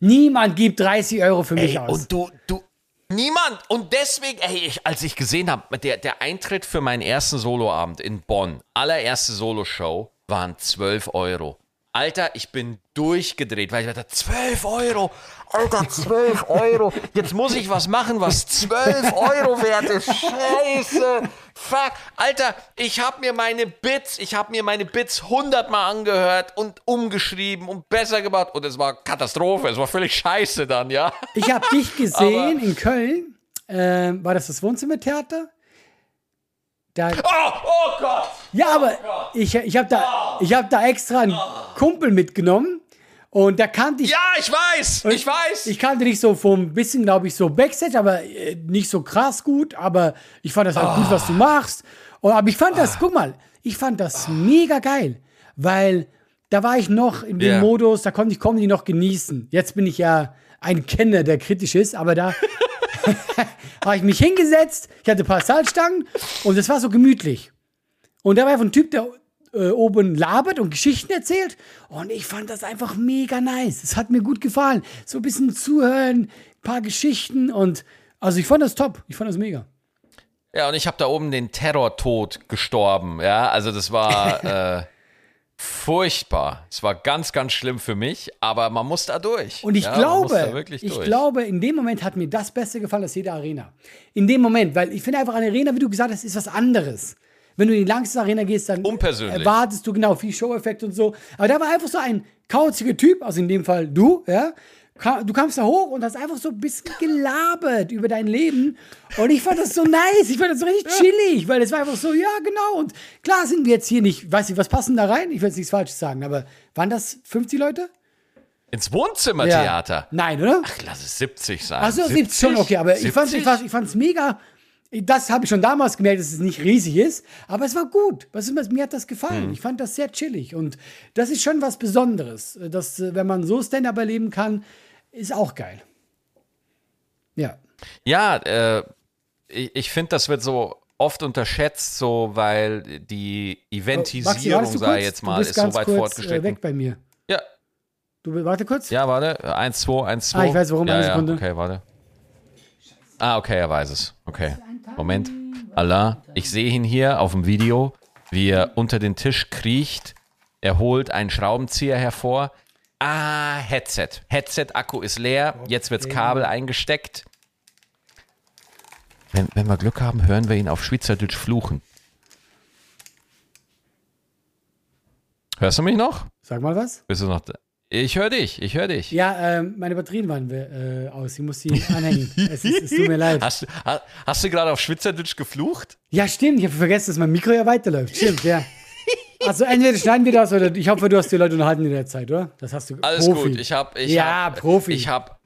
Niemand gibt 30 Euro für mich Ey, aus. und du, du, niemand. Und deswegen, ey, ich, als ich gesehen habe, der, der Eintritt für meinen ersten Soloabend in Bonn, allererste Soloshow, waren 12 Euro. Alter, ich bin durchgedreht, weil ich dachte, 12 Euro, Alter, 12 Euro. Jetzt muss ich was machen, was 12 Euro wert ist. Scheiße. Fuck. Alter, ich habe mir meine Bits, ich habe mir meine Bits 100 Mal angehört und umgeschrieben und besser gemacht. Und es war Katastrophe, es war völlig scheiße dann, ja. Ich habe dich gesehen in Köln. Ähm, war das das Wohnzimmertheater? Da, Oh, oh Gott! ja, aber ich, ich habe da, ich hab da extra einen Kumpel mitgenommen und da kannte ich. Ja, ich weiß, ich weiß. Ich kannte dich so vom bisschen, glaube ich, so Backstage, aber äh, nicht so krass gut. Aber ich fand das halt gut, was du machst. Und, aber ich fand das, guck mal, ich fand das mega geil, weil da war ich noch in dem Ja. Modus, da konnte ich Comedy noch genießen. Jetzt bin ich ja ein Kenner, der kritisch ist, aber da habe ich mich hingesetzt, ich hatte ein paar Salzstangen und es war so gemütlich. Und da war einfach ein Typ, der äh, oben labert und Geschichten erzählt. Und ich fand das einfach mega nice. Es hat mir gut gefallen. So ein bisschen zuhören, ein paar Geschichten und also ich fand das top. Ich fand das mega. Ja, und ich habe da oben den Terrortod gestorben. Ja, also das war äh, furchtbar. Es war ganz, ganz schlimm für mich, aber man muss da durch. Und ich ja, glaube, wirklich ich glaube, in dem Moment hat mir das besser gefallen als jede Arena. In dem Moment, weil ich finde einfach eine Arena, wie du gesagt hast, ist was anderes. Wenn du in die Langstes Arena gehst, dann erwartest du genau viel Show-Effekt und so. Aber da war einfach so ein kauziger Typ, also in dem Fall du, ja. Du kamst da hoch und hast einfach so ein bisschen gelabert über dein Leben. Und ich fand das so nice. Ich fand das so richtig chillig, weil es war einfach so, ja, genau. Und klar sind wir jetzt hier nicht, weiß nicht, was passen da rein? Ich will jetzt nichts Falsches sagen, aber waren das 50 Leute? Ins Wohnzimmertheater. Nein, oder? Ach, lass es 70 sein. Also 70 schon, okay, aber ich fand es 70? ich fand's mega. Das habe ich schon damals gemerkt, dass es nicht riesig ist, aber es war gut. Was ist, mir hat das gefallen. Ich fand das sehr chillig und das ist schon was Besonderes. Das, äh, wenn man so Stand-up erleben kann, ist auch geil. Ja. Ja, äh, ich, ich finde, das wird so oft unterschätzt, so weil die Eventisierung, Maxi, sei kurz? jetzt Du mal, bist ist so weit kurz, Äh, fortgeschritten. weg bei mir. Ja, Du, warte kurz. ja, warte. Eins, zwei, eins, zwei. Ah, ich weiß, warum. Ja, Eine ja, Sekunde. okay, warte. Ah, okay, er weiß es. Okay. Moment. Allah, ich sehe ihn hier auf dem Video, wie er unter den Tisch kriecht. Er holt einen Schraubenzieher hervor. Ah, Headset. Headset-Akku ist leer. Jetzt wird's Kabel eingesteckt. Wenn, wenn wir Glück haben, hören wir ihn auf Schweizerdeutsch fluchen. Hörst du mich noch? Sag mal was. Bist du noch da? Ich höre dich, ich höre dich. Ja, ähm, meine Batterien waren äh, aus. Ich muss sie anhängen. es, ist, es tut mir leid. Hast, du- ha- hast du gerade auf Schweizerdeutsch geflucht? Ja, stimmt. Ich habe vergessen, dass mein Mikro ja weiterläuft. Stimmt, ja. Also entweder schneiden wir das oder ich hoffe, du hast die Leute unterhalten in der Zeit, oder? Das hast du Alles Profi. gut. Ich habe, Ja, hab, Profi. Ich habe,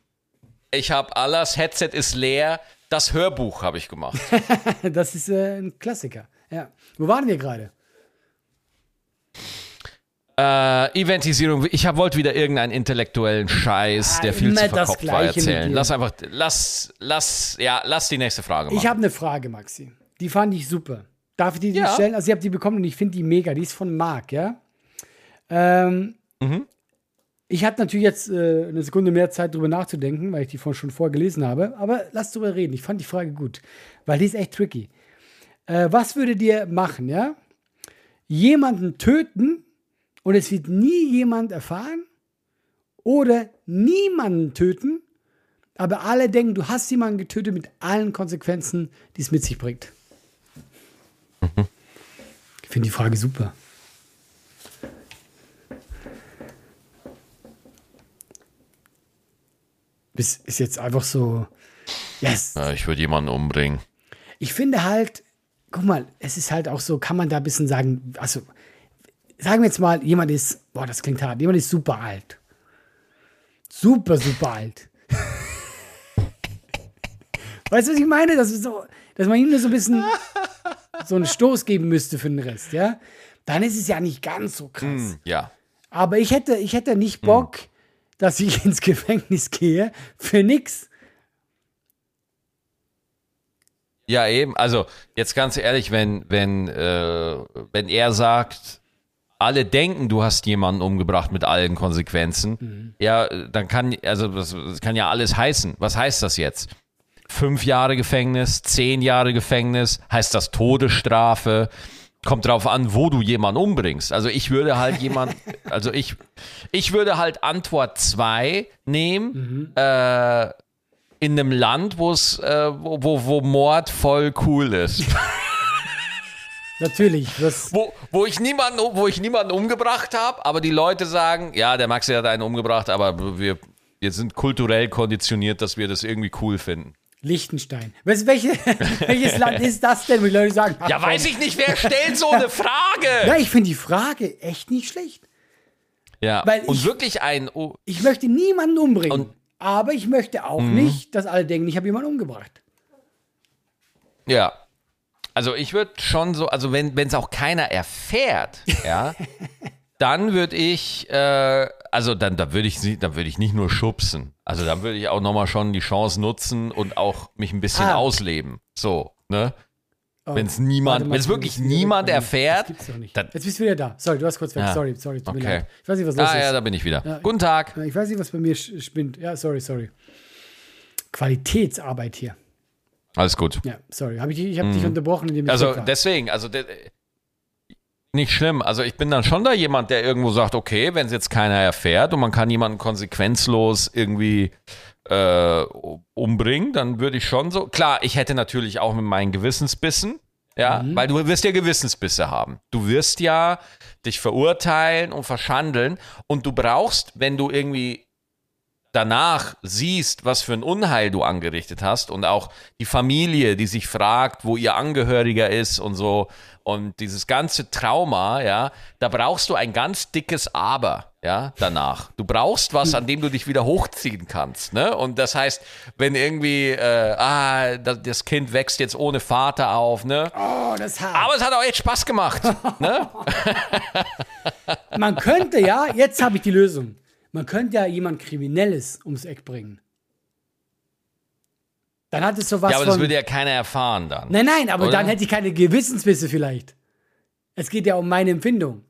ich habe alles. Headset ist leer. Das Hörbuch habe ich gemacht. Das ist äh, ein Klassiker. Ja. Wo waren wir gerade? Äh, Eventisierung. Ich hab, wollte wieder irgendeinen intellektuellen Scheiß, der viel immer zu verkopft war, erzählen. Lass einfach, lass, lass, ja, lass die nächste Frage machen. Ich habe eine Frage, Maxi. Die fand ich super. Darf ich die Ja. stellen? Also, ich habe die bekommen und ich finde die mega. Die ist von Marc, ja? Ähm, Mhm. Ich hatte natürlich jetzt äh, eine Sekunde mehr Zeit, drüber nachzudenken, weil ich die von schon vorgelesen habe. Aber lass drüber reden. Ich fand die Frage gut, weil die ist echt tricky. Äh, was würdet ihr machen, ja? Jemanden töten und es wird nie jemand erfahren? Oder niemanden töten, aber alle denken, du hast jemanden getötet mit allen Konsequenzen, die es mit sich bringt? Ich finde die Frage super. Das ist jetzt einfach so. Yes. Ja, ich würde jemanden umbringen. Ich finde halt, guck mal, es ist halt auch so, kann man da ein bisschen sagen, also sagen wir jetzt mal, jemand ist, boah, das klingt hart, jemand ist super alt. Super, super alt. weißt du, was ich meine? Das ist so, dass man ihm nur so ein bisschen so einen Stoß geben müsste für den Rest, ja? Dann ist es ja nicht ganz so krass. Hm, ja. Aber ich hätte, ich hätte nicht Bock, dass ich ins Gefängnis gehe für nix. Ja, eben. Also, jetzt ganz ehrlich, wenn, wenn, äh, wenn er sagt, alle denken, du hast jemanden umgebracht mit allen Konsequenzen, ja, dann kann, also, das, das kann ja alles heißen. Was heißt das jetzt? Fünf Jahre Gefängnis, zehn Jahre Gefängnis, heißt das Todesstrafe? Kommt drauf an, wo du jemanden umbringst. Also ich würde halt jemand, also ich, ich würde halt Antwort 2 nehmen, äh, in einem Land, wo es, äh, wo, wo, wo Mord voll cool ist. Natürlich, wo, wo, ich niemanden, wo ich niemanden umgebracht habe, aber die Leute sagen, ja, der Maxi hat einen umgebracht, aber wir, wir sind kulturell konditioniert, dass wir das irgendwie cool finden. Liechtenstein. Weißt welche, welches Land ist das denn, wo die Leute sagen, ach, Ja, weiß ich nicht, wer stellt so eine Frage? Ja, ich finde die Frage echt nicht schlecht. Ja, Weil und ich- wirklich ein, oh, Ich möchte niemanden umbringen. Und- Mhm. aber ich möchte auch nicht, dass alle denken, ich habe jemanden umgebracht. Ja. Also ich würde schon so, also wenn es auch keiner erfährt, ja, dann würde ich, äh, also dann, da würde ich, dann würde ich nicht nur schubsen. Also dann würde ich auch nochmal schon die Chance nutzen und auch mich ein bisschen Ah. ausleben. So, ne? Oh, Wenn es niemand, wenn es wirklich niemand weg mir. erfährt, dann- Jetzt bist du wieder da. Sorry, du warst kurz weg. Ah, Sorry, sorry, tut mir okay. leid. Ich weiß nicht, was los Ah ist. ja, da bin ich wieder. Ja. Guten Tag. Ich weiß nicht, was bei mir spinnt. Ja, sorry, sorry. Qualitätsarbeit hier. Alles gut. Ja, sorry. Hab ich ich habe dich unterbrochen, indem ich Mhm. Also deswegen, also de, nicht schlimm. Also ich bin dann schon da jemand, der irgendwo sagt, okay, wenn es jetzt keiner erfährt und man kann jemanden konsequenzlos irgendwie äh, umbringen, dann würde ich schon so. Klar, ich hätte natürlich auch mit meinen Gewissensbissen, ja, weil du wirst ja Gewissensbisse haben. Du wirst ja dich verurteilen und verschandeln und du brauchst, wenn du irgendwie danach siehst, was für ein Unheil du angerichtet hast und auch die Familie, die sich fragt, wo ihr Angehöriger ist und so und dieses ganze Trauma, ja, da brauchst du ein ganz dickes Aber, ja, danach. Du brauchst was, an dem du dich wieder hochziehen kannst, ne? Und das heißt, wenn irgendwie, äh, ah, das, Kind wächst jetzt ohne Vater auf, ne? oh, das Haar. Aber es hat auch echt Spaß gemacht, ne? Man könnte ja, jetzt habe ich die Lösung. Man könnte ja jemand Kriminelles ums Eck bringen. Dann hat es sowas Ja, aber das von. würde ja keiner erfahren dann. nein, nein, aber Oder? dann hätte ich keine Gewissensbisse vielleicht. Es geht ja um meine Empfindung.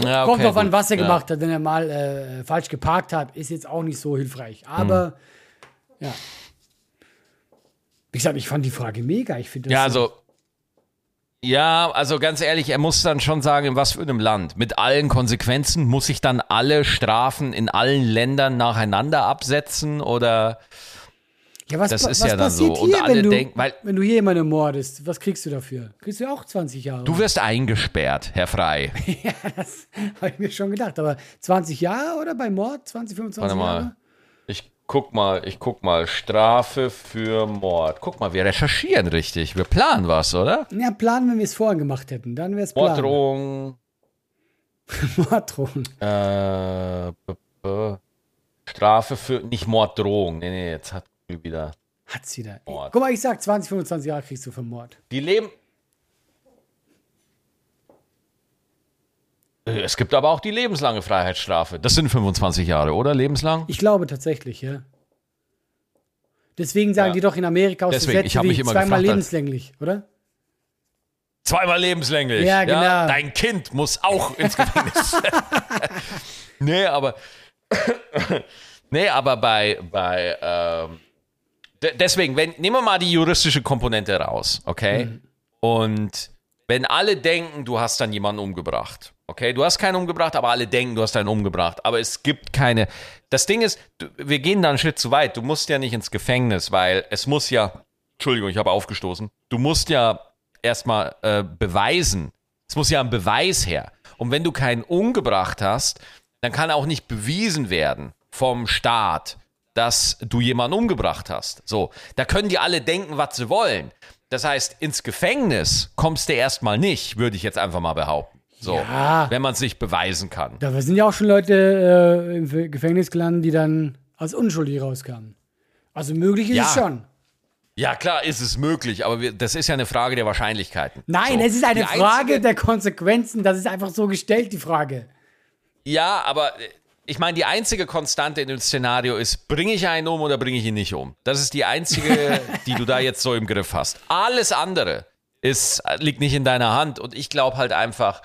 Ja, Kommt okay, drauf an, was er ja. gemacht hat. Wenn er mal äh, falsch geparkt hat, ist jetzt auch nicht so hilfreich. Aber ja. Wie gesagt, ich fand die Frage mega. Ich finde das Ja, so- also. Ja, also ganz ehrlich, er muss dann schon sagen, in was für einem Land. Mit allen Konsequenzen muss ich dann alle Strafen in allen Ländern nacheinander absetzen oder ja, was, das ist was ja dann so. Und Hier, alle wenn, du, denken- weil- wenn du hier jemanden mordest, was kriegst du dafür? Kriegst du auch 20 Jahre? du wirst eingesperrt, Herr Frei. ja, das habe ich mir schon gedacht. Aber 20 Jahre oder bei Mord? 20, 25 Warte mal. Jahre? Guck mal, ich guck mal. Strafe für Mord. Guck mal, wir recherchieren richtig. Wir planen was, oder? Ja, planen, wenn wir es vorher gemacht hätten. Dann wäre es. Morddrohung, Morddrohung. äh, b- b- Strafe für, nicht Morddrohung. Nee, nee, jetzt hat Google wieder. Hat sie da. Mord. Guck mal, ich sag 20, 25 Jahre kriegst du für Mord. Die leben. Es gibt aber auch die lebenslange Freiheitsstrafe. Das sind 25 Jahre, oder? Lebenslang? Ich glaube tatsächlich, ja. Deswegen sagen Ja. die doch in Amerika aus Deswegen, ich hab mich immer zweimal gefragt, lebenslänglich, oder? Zweimal lebenslänglich. Ja, genau. Dein Kind muss auch ins Gefängnis. nee, aber. nee, aber bei. bei ähm, de- deswegen, wenn, nehmen wir mal die juristische Komponente raus, okay? Mhm. Und wenn alle denken, du hast dann jemanden umgebracht, okay? Du hast keinen umgebracht, aber alle denken, du hast einen umgebracht. Aber es gibt keine. Das Ding ist, wir gehen da einen Schritt zu weit. Du musst ja nicht ins Gefängnis, weil es muss ja. Entschuldigung, ich habe aufgestoßen. Du musst ja erstmal äh, beweisen. Es muss ja ein Beweis her. Und wenn du keinen umgebracht hast, dann kann auch nicht bewiesen werden vom Staat, dass du jemanden umgebracht hast. So, da können die alle denken, was sie wollen. Das heißt, ins Gefängnis kommst du erstmal nicht, würde ich jetzt einfach mal behaupten. So, Ja. wenn man es nicht beweisen kann. Da sind ja auch schon Leute äh, im Gefängnis gelandet, die dann als unschuldig rauskamen. Also möglich ist Ja. es schon. Ja, klar, ist es möglich, aber wir, das ist ja eine Frage der Wahrscheinlichkeiten. Nein, So. es ist eine Die Frage einzige- der Konsequenzen. Das ist einfach so gestellt, die Frage. Ja, aber äh, ich meine, die einzige Konstante in dem Szenario ist, bringe ich einen um oder bringe ich ihn nicht um? Das ist die einzige, die du da jetzt so im Griff hast. Alles andere ist, liegt nicht in deiner Hand und ich glaube halt einfach,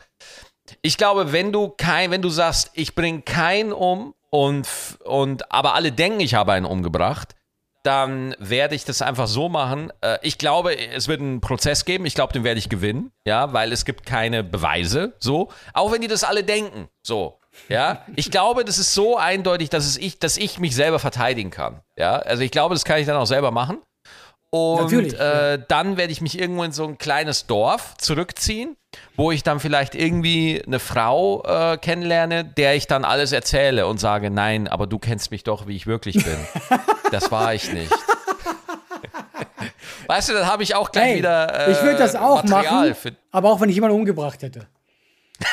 ich glaube, wenn du kein, wenn du sagst, ich bringe keinen um und, und aber alle denken, ich habe einen umgebracht, dann werde ich das einfach so machen. Äh, Ich glaube, es wird einen Prozess geben. Ich glaube, den werde ich gewinnen, ja, weil es gibt keine Beweise, so. Auch wenn die das alle denken, so. Ja, ich glaube, das ist so eindeutig, dass es ich, dass ich mich selber verteidigen kann. Ja, also ich glaube, das kann ich dann auch selber machen. Und äh, dann werde ich mich irgendwo in so ein kleines Dorf zurückziehen, wo ich dann vielleicht irgendwie eine Frau äh, kennenlerne, der ich dann alles erzähle und sage, nein, aber du kennst mich doch, wie ich wirklich bin. das war ich nicht. Weißt du, dann habe ich auch gleich Hey, wieder. Äh, ich würde das auch Material machen, aber auch wenn ich jemanden umgebracht hätte.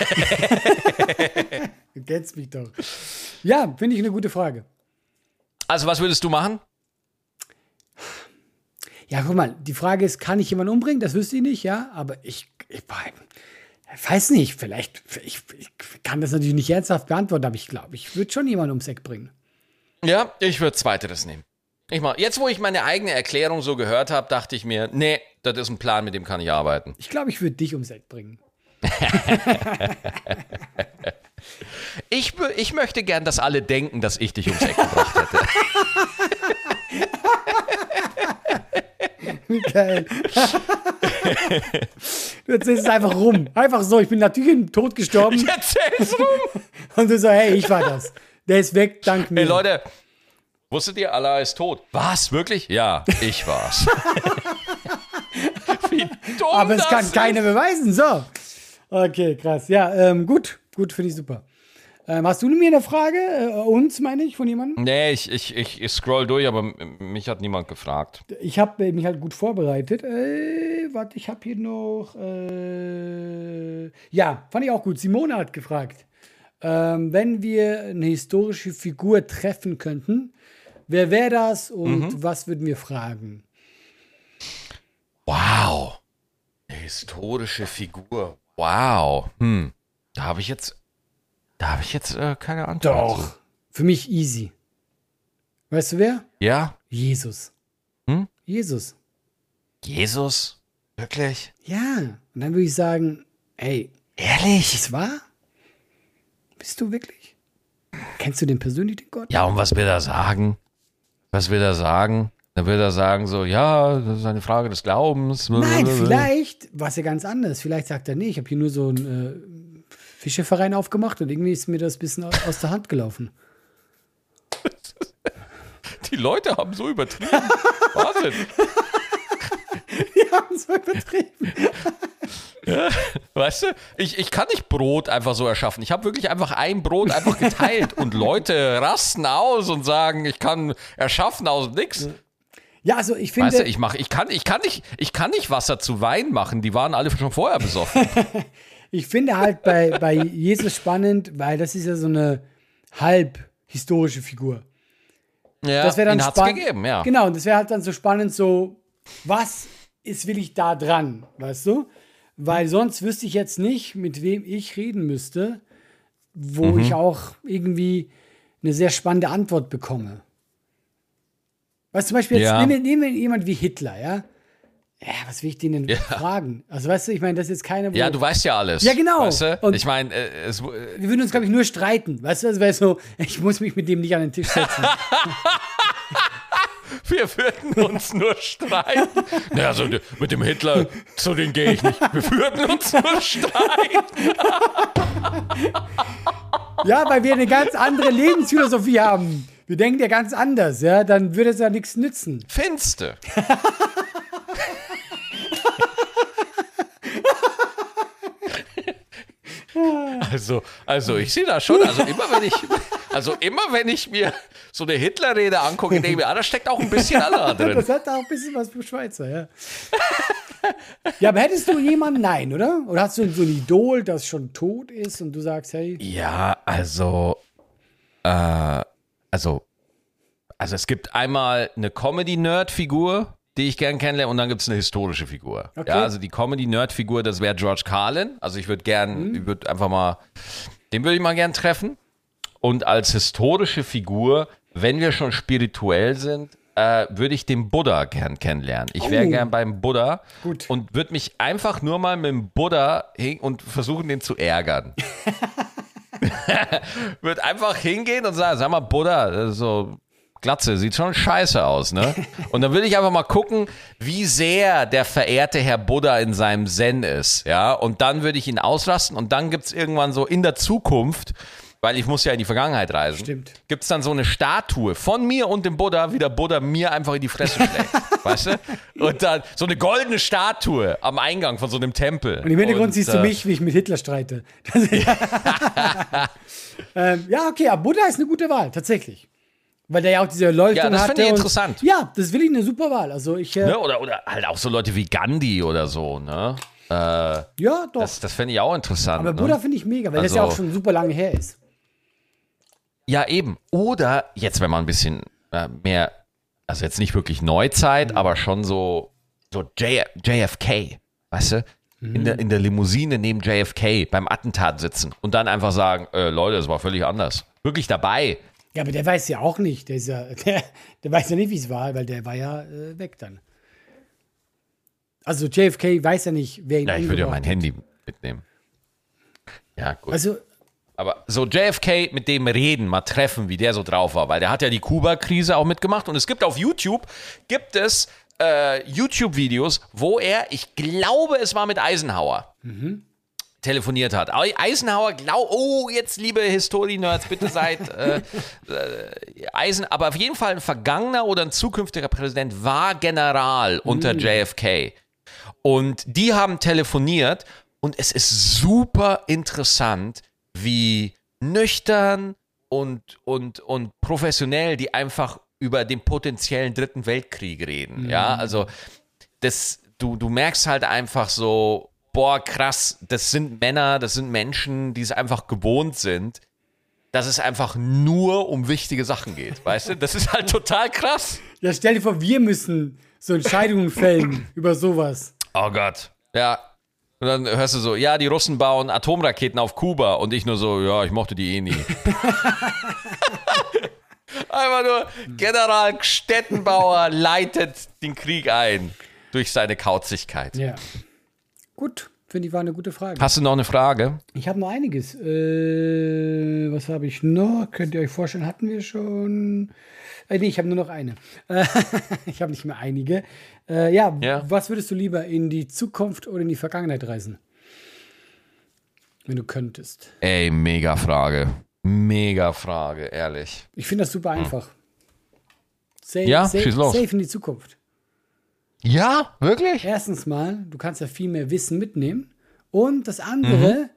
du kennst mich doch. Ja, finde ich eine gute Frage. also, was würdest du machen? Ja, guck mal, die Frage ist, kann ich jemanden umbringen? Das wüsste ich nicht, ja, aber ich, ich, ich weiß nicht, vielleicht, ich, ich kann das natürlich nicht ernsthaft beantworten, aber ich glaube, ich würde schon jemanden ums Eck bringen. Ja, ich würde zweiteres nehmen. Ich mach, jetzt, wo ich meine eigene Erklärung so gehört habe, dachte ich mir, nee, das ist ein Plan, mit dem kann ich arbeiten. Ich glaube, ich würde dich ums Eck bringen. Ich, ich möchte gern, dass alle denken, dass ich dich ums Eck gebracht hätte. Geil. du erzählst es einfach rum. Einfach so, ich bin natürlich im Tod gestorben Erzähl's rum. und du so, hey, ich war das. Der ist weg, dank mir. Hey Leute, wusstet ihr, Allah ist tot? Was? Wirklich? Ja, ich war's. Wie dumm aber es kann ist. keiner beweisen, so. Okay, krass. Ja, ähm, gut, gut, finde ich super. Ähm, hast du mir eine Frage? Äh, uns, meine ich, von jemandem? Nee, ich, ich, ich, ich scroll durch, aber mich hat niemand gefragt. Ich habe mich halt gut vorbereitet. Äh, warte, ich habe hier noch. Äh, ja, fand ich auch gut. Simone hat gefragt, ähm, wenn wir eine historische Figur treffen könnten, wer wäre das und was würden wir fragen? Wow. Eine historische Figur. Wow. Hm. Da habe ich jetzt. Da habe ich jetzt äh, keine Antwort. zu. Für mich easy. Weißt du wer? Ja? Jesus. Hm? Jesus. Jesus? Wirklich? Ja. Und dann würde ich sagen, ey, Ehrlich? ist wahr? Bist du wirklich? Kennst du den persönlich, den Gott? Ja, und was will er sagen? Was will er sagen? Dann will er sagen so, ja, das ist eine Frage des Glaubens. Nein, vielleicht war es ja ganz anders. Vielleicht sagt er, nee, ich habe hier nur so einen äh, Fischeverein aufgemacht und irgendwie ist mir das ein bisschen aus, der Hand gelaufen. Die Leute haben so übertrieben. Wahnsinn. Die haben so übertrieben. Weißt du, ich, ich kann nicht Brot einfach so erschaffen. Ich habe wirklich einfach ein Brot einfach geteilt und Leute rasten aus und sagen, ich kann erschaffen aus nix. Ja, also ich finde, Weißt du, ich mach, ich kann, ich kann nicht, ich kann nicht Wasser zu Wein machen. Die waren alle schon vorher besoffen. Ich finde halt bei, bei Jesus spannend, weil das ist ja so eine halb historische Figur. Ja, Das wäre dann spannend. gegeben, ja. Genau, und das wäre halt dann so spannend, so, was ist wirklich da dran, weißt du? Weil sonst wüsste ich jetzt nicht, mit wem ich reden müsste, wo Mhm. ich auch irgendwie eine sehr spannende Antwort bekomme. Weißt du, zum Beispiel jetzt, Ja. nehmen, wir- nehmen wir jemand wie Hitler, ja? Ja, was will ich den denn fragen? Also, weißt du, ich meine, das ist jetzt keine. Ja, du weißt ja alles. Ja, genau. Weißt du? Und- ich meine, äh, es, wir würden uns, glaube ich, nur streiten. Weißt du, das wäre so, ich muss mich mit dem nicht an den Tisch setzen. wir würden uns nur streiten. Naja, also mit dem Hitler, zu den gehe ich nicht. Wir würden uns nur streiten. Ja, weil wir eine ganz andere Lebensphilosophie haben. Wir denken ja ganz anders, ja, dann würde es ja nichts nützen. Finste. Also, also ich sehe da schon, also immer wenn ich, also immer wenn ich mir so eine Hitlerrede angucke, denke ich mir, ah, da steckt auch ein bisschen Allah drin. Das hat auch ein bisschen was für Schweizer, ja. Ja, aber hättest du jemanden? Nein, oder? Oder hast du so ein Idol, das schon tot ist und du sagst, hey, Ja, also, äh, also, also es gibt einmal eine Comedy-Nerd-Figur, die ich gern kennenlerne, und dann gibt es eine historische Figur. Okay. Ja, also die Comedy-Nerd-Figur, das wäre George Carlin. Also ich würde gern, ich würde einfach mal, den würde ich mal gern treffen. Und als historische Figur, wenn wir schon spirituell sind, äh, würde ich den Buddha gern kennenlernen. Ich wäre Oh. gern beim Buddha Gut. und würde mich einfach nur mal mit dem Buddha hin und versuchen, den zu ärgern. Würde einfach hingehen und sagen, sag mal, Buddha, so Glatze, sieht schon scheiße aus, ne? Und dann würde ich einfach mal gucken, wie sehr der verehrte Herr Buddha in seinem Zen ist, ja? Und dann würde ich ihn ausrasten und dann gibt es irgendwann so in der Zukunft, weil ich muss ja in die Vergangenheit reisen, gibt es dann so eine Statue von mir und dem Buddha, wie der Buddha mir einfach in die Fresse schlägt, weißt du? Und dann so eine goldene Statue am Eingang von so einem Tempel. und im Hintergrund Und, siehst du äh, mich, wie ich mit Hitler streite. Das ähm, ja, okay, aber Buddha ist eine gute Wahl, tatsächlich. Weil der ja auch diese Leuchtung Ja, das hatte. finde ich interessant. Ja, das will ich eine super Wahl. Also ich, äh, Ne? Oder, oder halt auch so Leute wie Gandhi oder so, ne? Äh, ja, doch. das das fände ich auch interessant. aber ne? Buddha finde ich mega, weil das ja Also- auch schon super lange her ist. Ja, eben. Oder jetzt, wenn man ein bisschen äh, mehr, also jetzt nicht wirklich Mhm. Neuzeit, aber schon so, so J, JFK, weißt du? In, Mhm. der, in der Limousine neben JFK beim Attentat sitzen und dann einfach sagen, äh, Leute, das war völlig anders. Wirklich dabei. Ja, aber der weiß ja auch nicht. Der, ja, der, der weiß ja nicht, wie es war, weil der war ja äh, weg dann. Also JFK weiß ja nicht, wer ihn Ja, ich würde ja mein Handy mitnehmen. Ja, gut. Also, Aber so JFK mit dem reden, mal treffen, wie der so drauf war, weil der hat ja die Kuba-Krise auch mitgemacht und es gibt auf YouTube, gibt es äh, YouTube-Videos, wo er, ich glaube, es war mit Eisenhower, telefoniert hat. Ei- Eisenhower, glaub, oh, jetzt liebe History-Nerds, bitte seid äh, äh, Eisen, aber auf jeden Fall ein vergangener oder ein zukünftiger Präsident war General unter JFK. Und die haben telefoniert und es ist super interessant, wie nüchtern und, und, und professionell die einfach über den potenziellen dritten Weltkrieg reden. Ja, also das, du, du merkst halt einfach so, boah, krass, das sind Männer, das sind Menschen, die es einfach gewohnt sind, dass es einfach nur um wichtige Sachen geht. Weißt du? Das ist halt total krass. ja, stell dir vor, wir müssen so Entscheidungen fällen über sowas. Oh Gott. Ja. Und dann hörst du so, ja, die Russen bauen Atomraketen auf Kuba und ich nur so, ja, ich mochte die eh nie. Einfach nur General Stettenbauer leitet den Krieg ein durch seine Kauzigkeit. Ja. Gut, finde ich, war eine gute Frage. Hast du noch eine Frage? Ich habe noch einiges. Äh, was habe ich noch? Könnt ihr euch vorstellen, hatten wir schon. Äh, nee, ich habe nur noch eine. Ich habe nicht mehr einige. Äh, ja, Ja. was würdest du lieber in die Zukunft oder in die Vergangenheit reisen? Wenn du könntest. Ey, mega Frage. Mega Frage, ehrlich. Ich finde das super einfach. Safe, Ja, safe, schieß los. safe in die Zukunft. Ja, wirklich? Erstens mal, du kannst ja viel mehr Wissen mitnehmen. Und das andere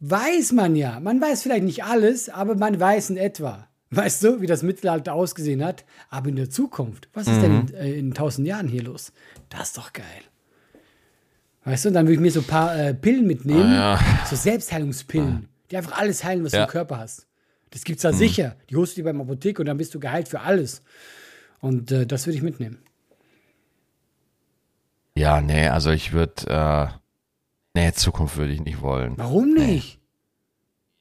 weiß man ja. Man weiß vielleicht nicht alles, aber man weiß in etwa. Weißt du, wie das Mittelalter ausgesehen hat? Aber in der Zukunft, was ist denn in, äh, in tausend Jahren hier los? Das ist doch geil. Weißt du, dann würde ich mir so ein paar äh, Pillen mitnehmen, Ah, so Selbstheilungspillen, die einfach alles heilen, was du Ja. im Körper hast. Das gibt's da sicher. Die holst du dir beim Apotheke und dann bist du geheilt für alles. Und äh, das würde ich mitnehmen. Ja, nee, also ich würde, äh, nee, Zukunft würde ich nicht wollen. Warum nicht?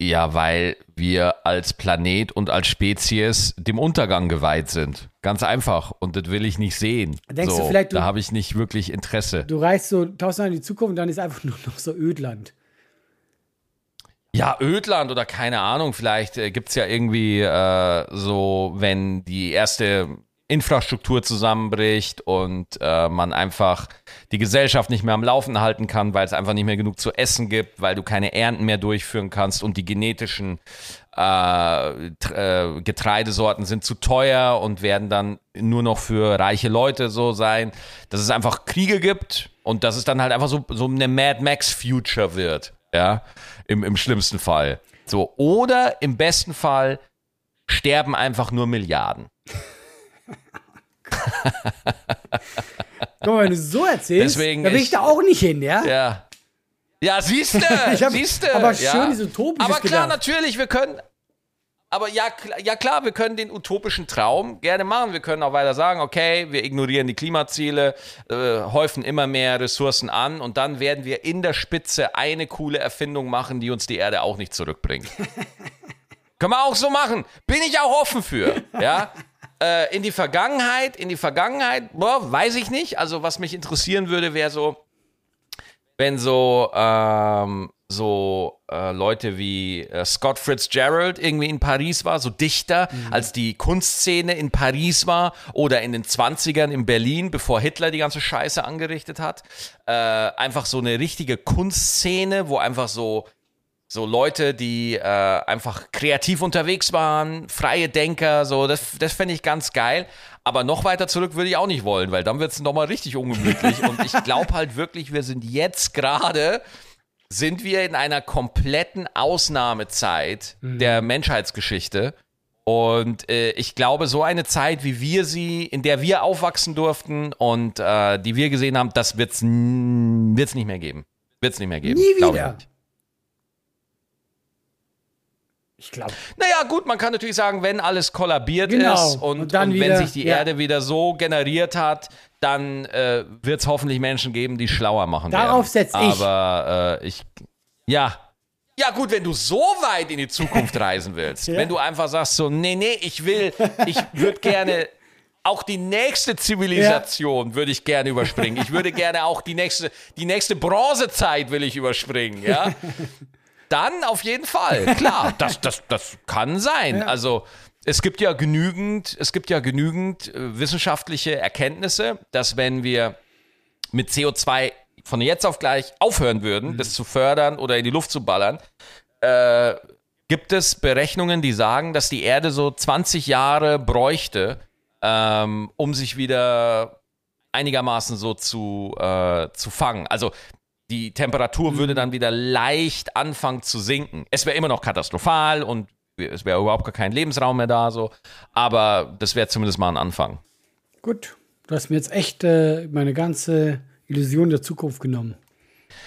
Ja, weil wir als Planet und als Spezies dem Untergang geweiht sind. Ganz einfach. Und das will ich nicht sehen. Denkst so, du vielleicht, du- da habe ich nicht wirklich Interesse. Du reist so tausend Jahre in die Zukunft und dann ist einfach nur noch so Ödland. Ja, Ödland oder keine Ahnung, vielleicht äh, gibt's ja irgendwie äh, so, wenn die erste Infrastruktur zusammenbricht und äh, man einfach die Gesellschaft nicht mehr am Laufen halten kann, weil es einfach nicht mehr genug zu essen gibt, weil du keine Ernten mehr durchführen kannst und die genetischen äh, äh, Getreidesorten sind zu teuer und werden dann nur noch für reiche Leute so sein, dass es einfach Kriege gibt und dass es dann halt einfach so, so eine Mad Max Future wird, ja, im, im schlimmsten Fall. So, oder im besten Fall sterben einfach nur Milliarden. Guck mal, wenn du so erzählst, Deswegen da will ich, da auch nicht hin, ja? Ja. Ja, siehst du, siehst du. aber ja. schön dieses Utopisches Aber klar, gedacht. natürlich, wir können. Aber ja, ja klar, wir können den utopischen Traum gerne machen. Wir können auch weiter sagen, okay, wir ignorieren die Klimaziele, äh, häufen immer mehr Ressourcen an und dann werden wir in der Spitze eine coole Erfindung machen, die uns die Erde auch nicht zurückbringt. können wir auch so machen. Bin ich auch offen für. Ja. Äh, in die Vergangenheit, in die Vergangenheit, boah, weiß ich nicht. Also was mich interessieren würde, wäre so, wenn so, ähm, so äh, Leute wie äh, Scott Fitzgerald irgendwie in Paris war, so Dichter, als die Kunstszene in Paris war oder in den 20ern in Berlin, bevor Hitler die ganze Scheiße angerichtet hat. Äh, einfach so eine richtige Kunstszene, wo einfach so so Leute, die äh, einfach kreativ unterwegs waren, freie Denker, so, das, das fände ich ganz geil. Aber noch weiter zurück würde ich auch nicht wollen, weil dann wird es nochmal richtig ungemütlich. Und ich glaube halt wirklich, wir sind jetzt gerade, sind wir in einer kompletten Ausnahmezeit der Menschheitsgeschichte. Und äh, ich glaube, so eine Zeit, wie wir sie, in der wir aufwachsen durften und äh, die wir gesehen haben, das wird es wird's nicht mehr geben. Wird es nicht mehr geben. Nie wieder. nicht. Ich glaube. Naja, gut, man kann natürlich sagen, wenn alles kollabiert Genau. ist und, Und dann und wenn wieder- sich die ja. Erde wieder so generiert hat, dann äh, wird es hoffentlich Menschen geben, die schlauer machen Darauf werden. setz ich. Aber äh, ich, ja. Ja gut, wenn du so weit in die Zukunft reisen willst, Ja. wenn du einfach sagst so, nee, nee, ich will, ich würde gerne auch die nächste Zivilisation würde ich gerne überspringen. Ich würde gerne auch die nächste, die nächste Bronzezeit will ich überspringen, ja. Dann auf jeden Fall, klar, das, das, das kann sein. Also es gibt ja genügend, es gibt ja genügend äh, wissenschaftliche Erkenntnisse, dass wenn wir mit CO2 von jetzt auf gleich aufhören würden, das zu fördern oder in die Luft zu ballern, äh, gibt es Berechnungen, die sagen, dass die Erde so 20 Jahre bräuchte, ähm, um sich wieder einigermaßen so zu, äh, zu fangen. Also die Temperatur würde dann wieder leicht anfangen zu sinken. Es wäre immer noch katastrophal und es wäre überhaupt gar kein Lebensraum mehr da, so. Aber das wäre zumindest mal ein Anfang. Gut. Du hast mir jetzt echt äh, meine ganze Illusion der Zukunft genommen.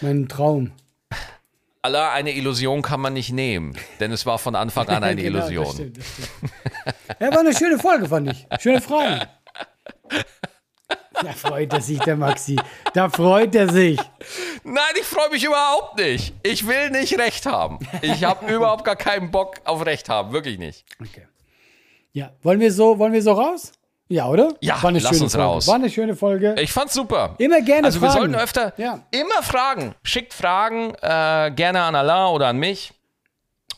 Meinen Traum. Allah, eine Illusion kann man nicht nehmen, denn es war von Anfang an eine Genau, das Illusion. stimmt, das stimmt. ja, war eine schöne Folge, fand ich. Schöne Frage. Da freut er sich, der Maxi. Da freut er sich. Nein, ich freue mich überhaupt nicht. Ich will nicht Recht haben. Ich habe überhaupt gar keinen Bock auf Recht haben, wirklich nicht. Okay. Ja, wollen wir so, wollen wir so raus? Ja, oder? Ja, War eine lass schöne uns Folge. raus. War eine schöne Folge. Ich fand's super. Immer gerne Also wir Fragen. sollten öfter Ja. immer fragen. Schickt Fragen äh, gerne an Alain oder an mich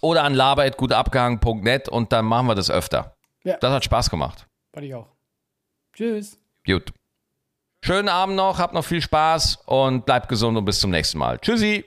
oder an laber.gutabgehangen.net und dann machen wir das öfter. Ja. Das hat Spaß gemacht. Warte ich auch. Tschüss. Gut. Schönen Abend noch, habt noch viel Spaß und bleibt gesund und bis zum nächsten Mal. Tschüssi.